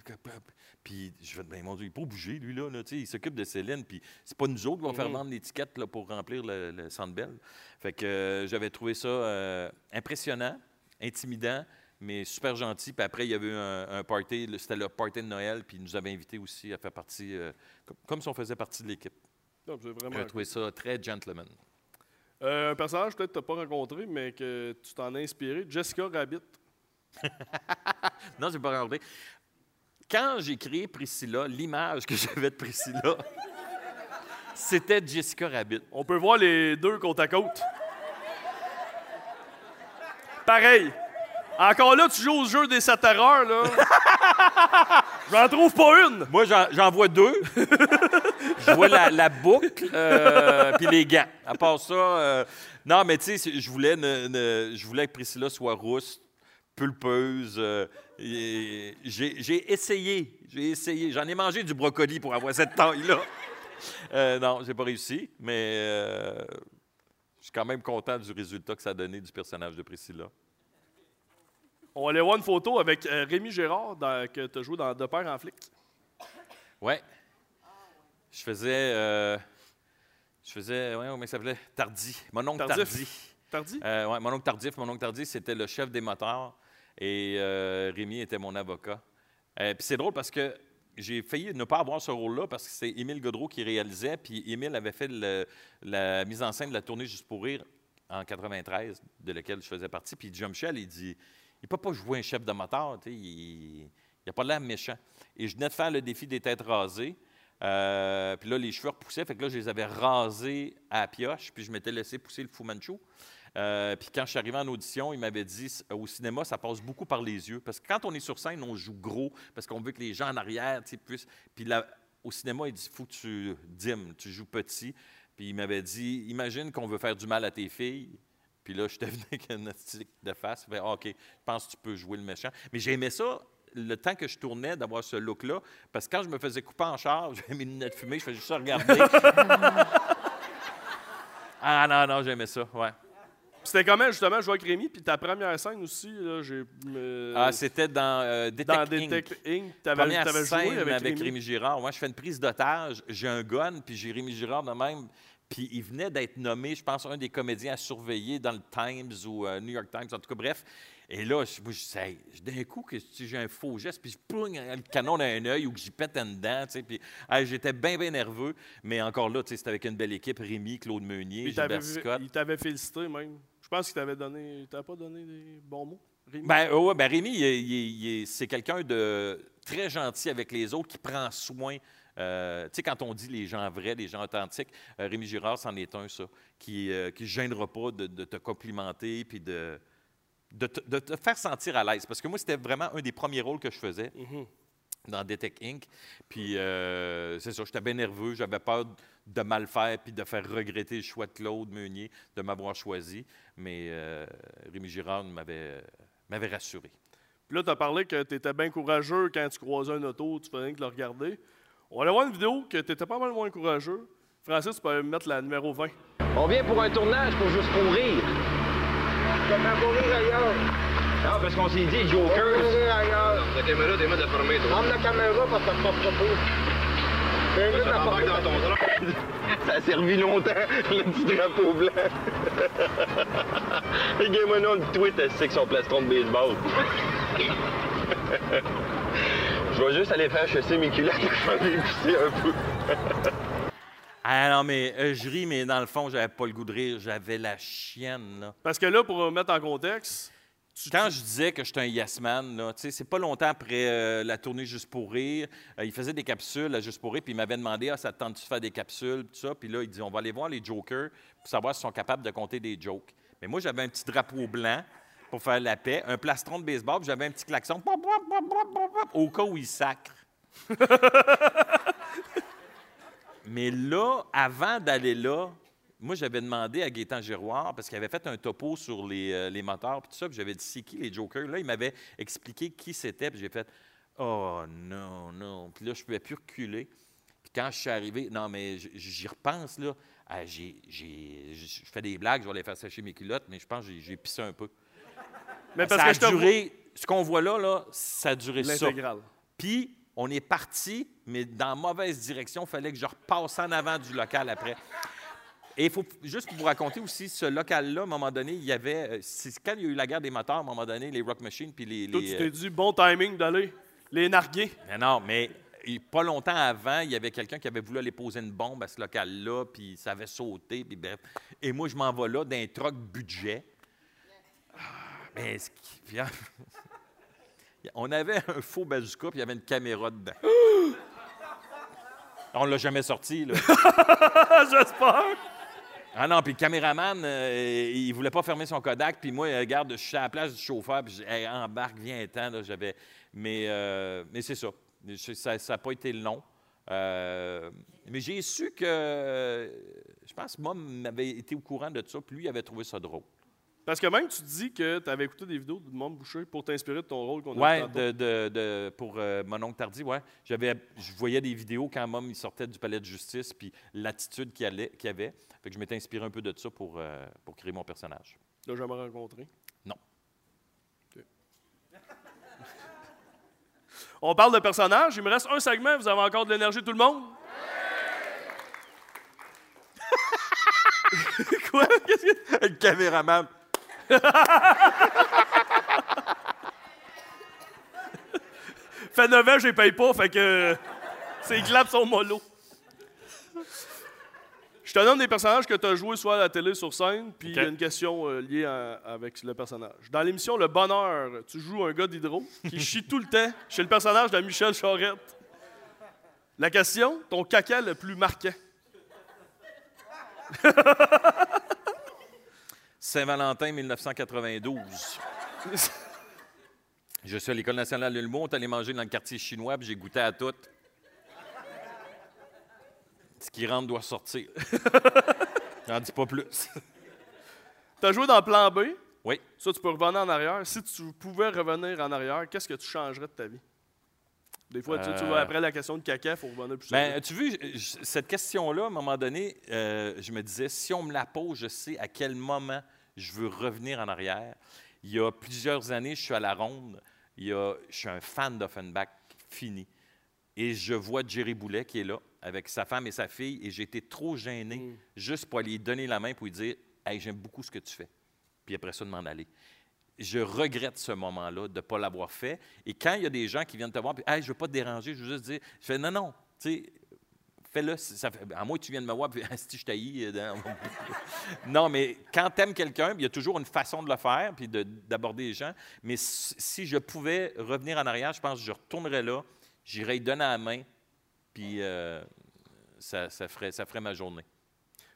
Puis je vais ben mon Dieu, il n'est pas bougé, lui, là, là, il s'occupe de Céline, puis c'est pas nous autres qui vont faire Mhm. vendre l'étiquette là, pour remplir le, le Centre Bell. Fait que euh, j'avais trouvé ça euh, impressionnant, intimidant, mais super gentil. Puis après, il y avait eu un, un party, c'était le party de Noël, puis il nous avait invités aussi à faire partie, euh, comme, comme si on faisait partie de l'équipe. J'ai cool. trouvé ça très gentleman. Euh, un personnage peut-être que tu n'as pas rencontré, mais que tu t'en as inspiré. Jessica Rabbit. Non, j'ai pas regardé. quand j'ai créé Priscilla, l'image que j'avais de Priscilla, c'était Jessica Rabbit. On peut voir les deux côte à côte. Pareil. Encore là, tu joues au jeu des sept erreurs, là. J'en trouve pas une. Moi, j'en vois deux. Je vois la, la boucle, euh, puis les gants. À part ça, euh, non, mais tu sais, je voulais, ne- ne- je voulais que Priscilla soit rousse, pulpeuse. euh, et j'ai, essayé, j'ai essayé. J'en ai mangé du brocoli pour avoir cette taille-là. Euh, non, j'ai pas réussi, mais je suis quand même content du résultat que ça a donné du personnage de Priscilla. On va aller voir une photo avec Rémi Gérard dans- que tu as joué dans De Père en flic. Ouais. Je faisais. euh, je faisais. Ouais, comment il s'appelait? Tardy. Mon oncle Tardif. Tardy. Tardy? Euh, ouais, mon oncle Tardif. Mon oncle Tardif, c'était le chef des moteurs. Et euh, Rémi était mon avocat. Euh, Puis c'est drôle parce que j'ai failli ne pas avoir ce rôle-là parce que c'est Émile Godreau qui réalisait. Puis Émile avait fait le- la mise en scène de la tournée Juste pour rire en 93, de laquelle je faisais partie. Puis Jean-Michel, il dit il ne peut pas jouer un chef de moteur. Il n'a pas l'air méchant. Et je venais de faire le défi des têtes rasées. Euh, puis là, les cheveux repoussaient. Fait que là, je les avais rasés à pioche. Puis je m'étais laissé pousser le Fu Manchu. Euh, puis quand je suis arrivé en audition, il m'avait dit au cinéma, ça passe beaucoup par les yeux. Parce que quand on est sur scène, on joue gros parce qu'on veut que les gens en arrière puissent. Puis là, au cinéma, il dit faut que tu dimes, tu joues petit. Puis il m'avait dit imagine qu'on veut faire du mal à tes filles. Puis là, je venu avec un stick de face. Fait, Ah, OK, je pense que tu peux jouer le méchant. Mais j'aimais ça le temps que je tournais d'avoir ce look-là. Parce que quand je me faisais couper en char, j'avais mes lunettes fumées, je faisais juste ça regarder. ah non, non, j'aimais ça, ouais. C'était comment, justement, jouer avec Rémi? Puis ta première scène aussi, là, j'ai... euh, Ah, c'était dans euh, Detect dans Inc. Detect Inc. T'avais Première t'avais scène joué avec, avec, Rémi. Rémi. Girard. Moi, je fais une prise d'otage, j'ai un gun, puis j'ai Rémi Girard de même. Puis il venait d'être nommé, je pense, un des comédiens à surveiller dans le Times ou euh, New York Times, en tout cas, bref. Et là, je, moi, je dis, Hey, d'un coup, que si j'ai un faux geste, puis je pogne le canon dans un œil ou que j'y pète un dedans, tu sais, puis hey, j'étais bien, bien nerveux. Mais encore là, tu sais, c'était avec une belle équipe, Rémi, Claude Meunier, Gilbert Scott. il t'avait félicité, même. Je pense qu'il t'avait donné... Il t'avait pas donné des bons mots, Rémi? Ben, ouais, ben Rémi, c'est quelqu'un de très gentil avec les autres, qui prend soin. euh, tu sais, quand on dit les gens vrais, les gens authentiques, euh, Rémi Girard, c'en est un, ça, qui ne gênera pas de, de te complimenter puis de, de, te, de te faire sentir à l'aise. Parce que moi, c'était vraiment un des premiers rôles que je faisais Mhm. dans Detect Inc. Puis, euh, c'est ça, j'étais bien nerveux, j'avais peur de mal faire puis de faire regretter le choix de Claude Meunier de m'avoir choisi. Mais euh, Rémi Girard m'avait m'avait rassuré. Puis là, tu as parlé que tu étais bien courageux quand tu croisais un auto, tu faisais rien que le regarder. On va aller voir une vidéo que tu étais pas mal moins courageux. Francis, tu peux mettre la numéro 20. On vient pour un tournage pour juste pour rire. Comment pour rire ailleurs? Non, parce qu'on s'est dit Joker. La caméra, t'es de fermer, toi. Enlève la caméra parce que ça pas pour. dans ton Ça a servi longtemps, le petit drapeau blanc. Les gars, moi, non, le tweet, c'est que son plastron de baseball. Je vais juste aller faire chasser mes culottes faire épicer un peu. Ah non, mais euh, je ris, mais dans le fond, j'avais pas le goût de rire. J'avais la chienne, là. Parce que là, pour mettre en contexte, Quand je disais que j'étais un yes man, c'est pas longtemps après euh, la tournée Juste pour rire, euh, il faisait des capsules à Juste pour rire, puis il m'avait demandé ah, ça te tente-tu de faire des capsules, tout ça. Puis là, il dit on va aller voir les jokers pour savoir s'ils sont capables de compter des jokes. Mais moi, j'avais un petit drapeau blanc pour faire la paix, un plastron de baseball, puis j'avais un petit klaxon au cas où il sacre. Mais là, avant d'aller là, moi, j'avais demandé à Gaétan Giroir, parce qu'il avait fait un topo sur les, euh, les moteurs, puis tout ça, puis j'avais dit, c'est qui les jokers? Là, il m'avait expliqué qui c'était, puis j'ai fait, oh non, non. Puis là, je ne pouvais plus reculer. Puis quand je suis arrivé, non, mais j'y repense, là, ah, j'ai, j'ai- je fais des blagues, je vais aller faire sécher mes culottes, mais je pense que j'ai, pissé un peu. Mais parce ça que a je duré, ce qu'on voit là, là, ça a duré ça. Puis, on est parti, mais dans la mauvaise direction. Il fallait que je repasse en avant du local après. Et il faut juste pour vous raconter aussi, ce local-là, à un moment donné, il y avait. euh, quand il y a eu la guerre des moteurs, à un moment donné, les Rock Machines, puis les. toi, tu euh, t'es dit bon timing d'aller les narguer. mais non, mais pas longtemps avant, il y avait quelqu'un qui avait voulu aller poser une bombe à ce local-là, puis ça avait sauté, puis bref. Et moi, je m'en vais là d'un troc budget. Ah, Mais ce qui- On avait un faux bazooka, puis il y avait une caméra dedans. On l'a jamais sorti, là. J'espère. Ah non, puis le caméraman, euh, il voulait pas fermer son Kodak, puis moi, euh, regarde, je suis à la place du chauffeur, puis Hey, embarque, viens-t'en, là, j'avais... Mais, euh, mais c'est ça. Ça n'a pas été long. Euh, mais j'ai su que, je pense que Mom avait été au courant de ça, puis lui, il avait trouvé ça drôle. Parce que même tu dis que tu avais écouté des vidéos de Monde Boucher pour t'inspirer de ton rôle qu'on a de, de- de- pour euh, mon oncle Tardy, ouais. J'avais, je voyais des vidéos quand Mom il sortait du palais de justice, puis l'attitude qu'il allait- qu'il avait. Fait que je m'étais inspiré un peu de ça pour, euh, pour créer mon personnage. Tu l'as jamais rencontré? Non. On parle de personnages. Il me reste un segment. Vous avez encore de l'énergie, tout le monde? Quoi? Qu'est-ce que... Le caméraman. Fait 9 ans, je les paye pas, fait que c'est claps son mollo. Je te donne des personnages que tu as joués soit à la télé, sur scène, puis il y a une question euh, liée à- avec le personnage. Dans l'émission Le Bonheur, tu joues un gars d'hydro qui chie tout le temps chez le personnage de Michel Charette. La question, ton caca le plus marquant. Saint-Valentin 1992. Je suis à l'École nationale de l'humour, on est allé manger dans le quartier chinois, puis j'ai goûté à tout. Ce qui rentre doit sortir. J'en dis pas plus. Tu as joué dans Plan B? Oui. Ça, tu peux revenir en arrière. Si tu pouvais revenir en arrière, qu'est-ce que tu changerais de ta vie? Des fois, tu, tu Euh, vois, après la question de caca, il faut revenir plus Ben, sérieux. tu vois, cette question-là, à un moment donné, euh, je me disais, si on me la pose, je sais à quel moment je veux revenir en arrière. Il y a plusieurs années, je suis à la ronde. Il y a, je suis un fan d'Offenbach fini. Et je vois Jerry Boulet qui est là avec sa femme et sa fille, et j'ai été trop gêné juste pour aller lui donner la main pour lui dire Hey, j'aime beaucoup ce que tu fais. Puis après ça, de m'en aller. Je regrette ce moment-là de ne pas l'avoir fait. Et quand il y a des gens qui viennent te voir, puis hey, je ne veux pas te déranger, je veux juste dire, je fais non, non, tu sais, fais-le. À moins que tu viennes me voir, puis si je taillis. euh, non, mais quand tu aimes quelqu'un, il y a toujours une façon de le faire, puis de- d'aborder les gens. Mais si je pouvais revenir en arrière, je pense que je retournerais là, j'irais donner la main, puis euh, ça, ça ferait, ça ferait ma journée.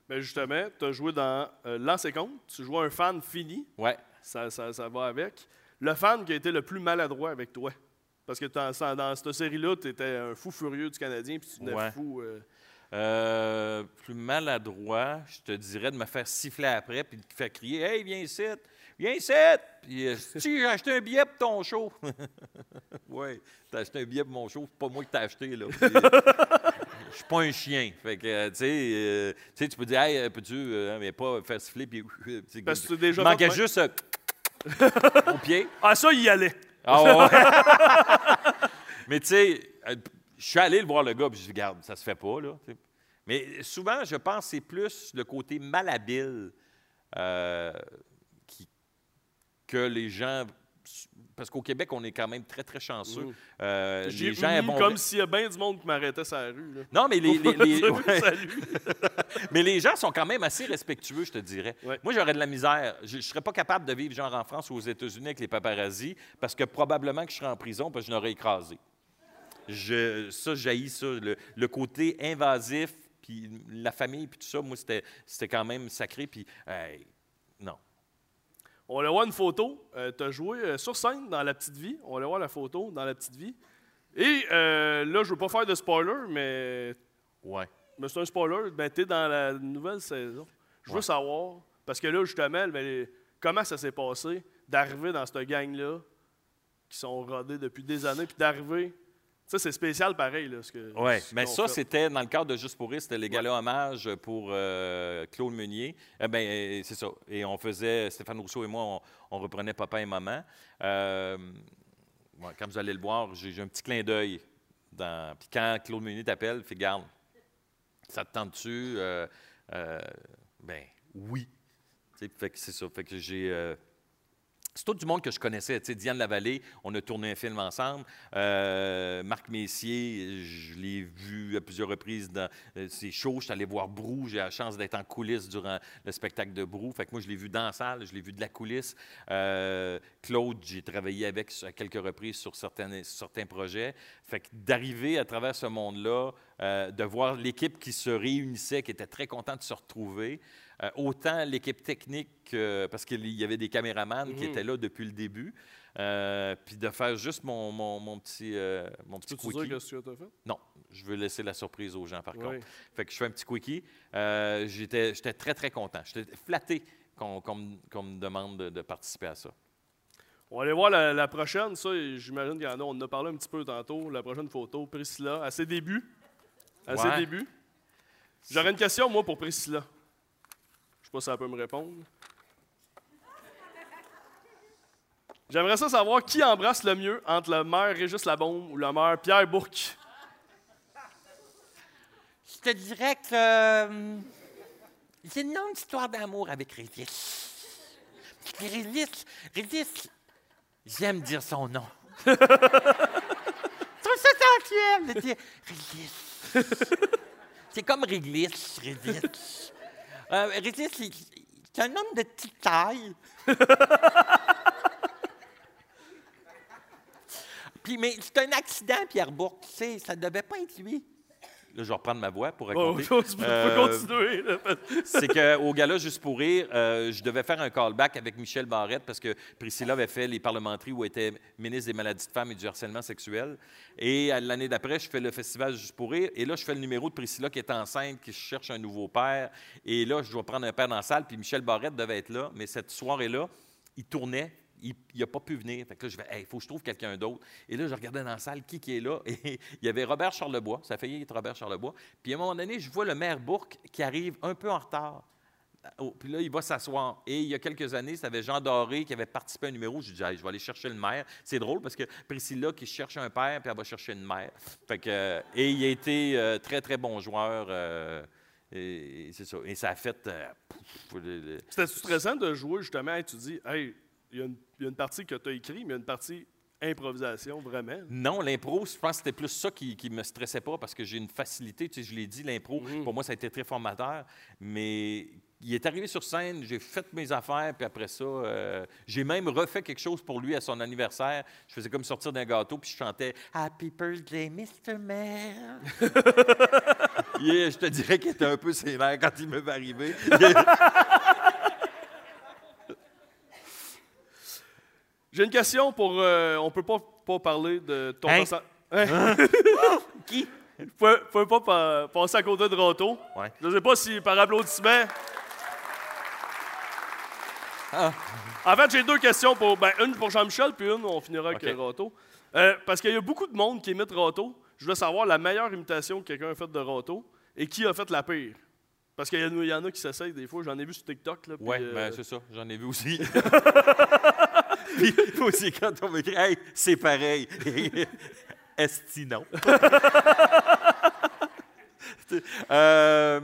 Ben justement, tu as joué dans euh, compte. Tu jouais un fan fini. Ouais. Ça, ça, ça va avec. Le fan qui a été le plus maladroit avec toi. Parce que dans, dans cette série-là, tu étais un fou furieux du Canadien, puis tu venais Ouais. fou. euh, Euh, plus maladroit, je te dirais de me faire siffler après puis de faire crier Hey, viens ici, viens ici. Puis, euh, si j'ai acheté un billet pour ton show. oui, t'as acheté un billet pour mon show, c'est pas moi qui t'ai acheté. là. Puis, Je suis pas un chien. Fait que, euh, tu sais, euh, tu peux dire Hey, peux-tu, euh, mais pas faire siffler. Puis, Parce que tu déjà il manquait juste euh, au pied. Ah, ça, il y allait. Ah ouais. Mais tu sais, euh, je suis allé le voir le gars, puis je dis, regarde, ça se fait pas, là. Mais souvent, je pense que c'est plus le côté malhabile euh, qui- que les gens. Parce qu'au Québec, on est quand même très, très chanceux. Mm. Euh, les gens eu comme s'il y a bien du monde qui m'arrêtait sur la rue. là. non, mais les, les- les- ouais. mais les gens sont quand même assez respectueux, je te dirais. Moi, j'aurais de la misère. Je ne serais pas capable de vivre genre en France ou aux États-Unis avec les paparazzis parce que probablement que je serais en prison parce que je l'aurais écrasé. Je, ça, jaillit ça. Le, le côté invasif, puis la famille, puis tout ça, moi, c'était, quand même sacré. Puis, non. On va voir une photo. tu as joué euh, sur scène dans La Petite Vie. On va voir la photo dans La Petite Vie. Et euh, là, je veux pas faire de spoiler, mais. Ouais. Mais c'est un spoiler. Ben, tu es dans la nouvelle saison. Je veux Ouais. savoir, parce que là, justement, ben, comment ça s'est passé d'arriver dans cette gang-là, qui sont rodés depuis des années, puis d'arriver. Ça, c'est spécial pareil. Là, ce que, Oui, ce mais ça, c'était dans le cadre de Juste pour rire, c'était les galas hommages pour euh, Claude Meunier. Eh ben, euh, c'est ça. Et on faisait, Stéphane Rousseau et moi, on, on reprenait Papa et Maman. Euh, ouais, quand vous allez le voir, j'ai un petit clin d'œil. dans- Puis quand Claude Meunier t'appelle, fait garde, ça te tente-tu? Euh, ben, oui. Fait que c'est ça. Fait que j'ai. Euh, c'est tout du monde que je connaissais. Tu sais, Diane Lavallée, on a tourné un film ensemble. Euh, Marc Messier, je l'ai vu à plusieurs reprises dans euh, ses shows. Je suis allé voir Brou. J'ai la chance d'être en coulisses durant le spectacle de Brou. Fait que moi, je l'ai vu dans la salle, je l'ai vu de la coulisse. Euh, Claude, j'ai travaillé avec à quelques reprises sur certains, projets. Fait que d'arriver à travers ce monde-là, euh, de voir l'équipe qui se réunissait, qui était très contente de se retrouver. Euh, autant l'équipe technique, que- parce qu'il y avait des caméramans qui Mhm. étaient là depuis le début, euh, puis de faire juste mon, mon- mon petit, euh, mon petit dire quickie. que tu as fait? Non, je veux laisser la surprise aux gens, par Oui. contre. Fait que je fais un petit quickie. Euh, J'étais j'étais très, très content. J'étais flatté qu'on qu'on me- demande de, de participer à ça. On va aller voir la, la prochaine. Ça, j'imagine qu'il y en a. On en a parlé un petit peu tantôt. La prochaine photo, Priscilla, à ses débuts. À ses débuts. J'aurais une question, moi, pour Priscilla. Je sais pas si elle peut me répondre. J'aimerais ça savoir qui embrasse le mieux entre le maire Régis Labombe ou le maire Pierre Bourque. Je te dirais que euh, j'ai une longue histoire d'amour avec Régis. Régis, Régis, j'aime dire son nom. Je trouve ça sensuel de dire Régis. C'est comme Réglis, Régis. Euh, Régis, c'est- un homme de petite taille. Puis, mais c'est un accident, Pierre Bourque, tu sais, ça devait pas être lui. Là, je vais reprendre ma voix pour Oh, raconter. tu peux Euh, continuer. c'est qu'au gala Juste pour rire, euh, je devais faire un callback avec Michel Barrette parce que Priscilla avait fait les parlementaires où elle était ministre des maladies de femmes et du harcèlement sexuel. Et l'année d'après, je fais le festival Juste pour rire. Et là, je fais le numéro de Priscilla qui est enceinte, qui cherche un nouveau père. Et là, je dois prendre un père dans la salle. Puis Michel Barrette devait être là. Mais cette soirée-là, il tournait. Il n'a pas pu venir. Fait que je vais, il faut que je trouve quelqu'un d'autre. Et là, je regardais dans la salle qui, qui est là. Et il y avait Robert Charlebois. Ça a failli être Robert Charlebois. Puis à un moment donné, je vois le maire Bourque qui arrive un peu en retard. Puis là, il va s'asseoir. Et il y a quelques années, c'était Jean Doré qui avait participé à un numéro. Je dis, Hey, je vais aller chercher le maire. C'est drôle parce que Priscilla qui cherche un père, puis elle va chercher une mère. Fait que, euh, et il a été euh, très, très bon joueur. euh, et, c'est ça. Et ça a fait. euh, C'était stressant de jouer, justement, et tu dis, hey, il y, a une- il y a une partie que tu as écrit, mais il y a une partie improvisation, vraiment. Non, l'impro, je pense que c'était plus ça qui ne me stressait pas parce que j'ai une facilité. Tu sais, je l'ai dit, l'impro, pour moi, ça a été très formateur. Mais il est arrivé sur scène, j'ai fait mes affaires, puis après ça, euh, j'ai même refait quelque chose pour lui à son anniversaire. Je faisais comme sortir d'un gâteau, puis je chantais Happy Birthday, Mr. Mayor. Yeah, je te dirais qu'il était un peu sévère quand il me va J'ai une question pour. euh, on peut pas, pas parler de ton Hein? Hein? Qui? Vous pouvez, vous pouvez pas pa- passer à côté de Roto. Ouais. Je sais pas si par applaudissement. Ah. En fait, j'ai deux questions pour. Ben, une pour Jean-Michel, puis une, on finira avec OK. euh, Roto. Euh, parce qu'il y a beaucoup de monde qui imite Roto. Je veux savoir la meilleure imitation que quelqu'un a faite de Roto et qui a fait la pire. Parce qu'il y, en a- il y en a qui s'essayent des fois. J'en ai vu sur TikTok. Là, puis, Oui, euh, ben, c'est ça, j'en ai vu aussi. Puis aussi, quand on m'écrit, hey, c'est pareil. Esti, non. euh,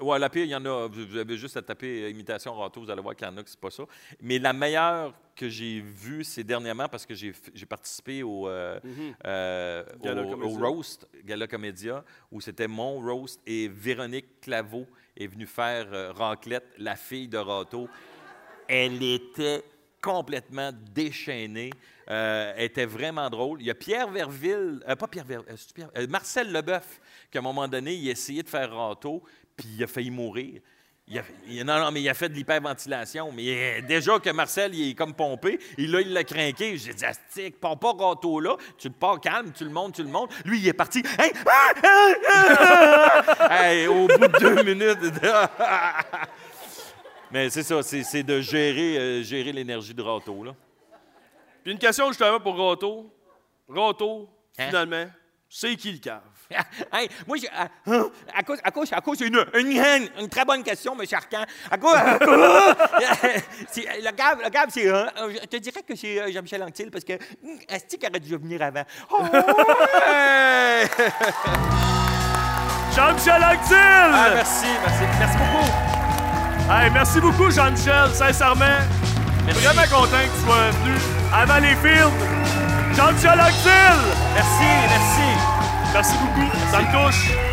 ouais, la pire, il y en a. Vous avez juste à taper euh, imitation râteau, vous allez voir qu'il y en a que c'est pas ça. Mais la meilleure que j'ai vue, c'est dernièrement parce que j'ai participé au, euh, Mhm. euh, au, roast, Gala Comédia, où c'était mon roast et Véronique Claveau est venue faire Raclette, la fille de Râteau. Elle était complètement déchaînée. Euh, était vraiment drôle. Il y a Pierre Verville, euh, pas Pierre Verville, Marcel Leboeuf, qui à un moment donné, il a essayé de faire râteau, puis il a failli mourir. Il a, non, non, mais il a fait de l'hyperventilation. Mais euh, déjà que Marcel, il est comme pompé, et là, il l'a craqué. J'ai dit, Astic, pars pas râteau là, tu le pars calme, tu le montes, tu le montes. Lui, il est parti. Hey, ah, ah, ah. Hey, au bout de deux minutes. mais c'est ça, c'est de gérer, euh, gérer l'énergie de râteau. Là. Puis une question justement pour Roto. Roto, Hein? finalement, c'est qui le cave? Hey, moi, à, hein, à cause, à cause, à cause, c'est une, une, une, une très bonne question, M. Arcan. À cause, à cause- le gars, le gars, c'est, euh, je te dirais que c'est euh, Jean-Michel Anctil parce que hum, Asti qui aurait dû venir avant? Oh! Jean-Michel Anctil! Ah, merci, merci, merci beaucoup. Hey, merci beaucoup, Jean-Michel, sincèrement. Vraiment content que tu sois venu à Valleyfield. Jean-Michel Axel! Merci, merci. Merci beaucoup. Ça me touche.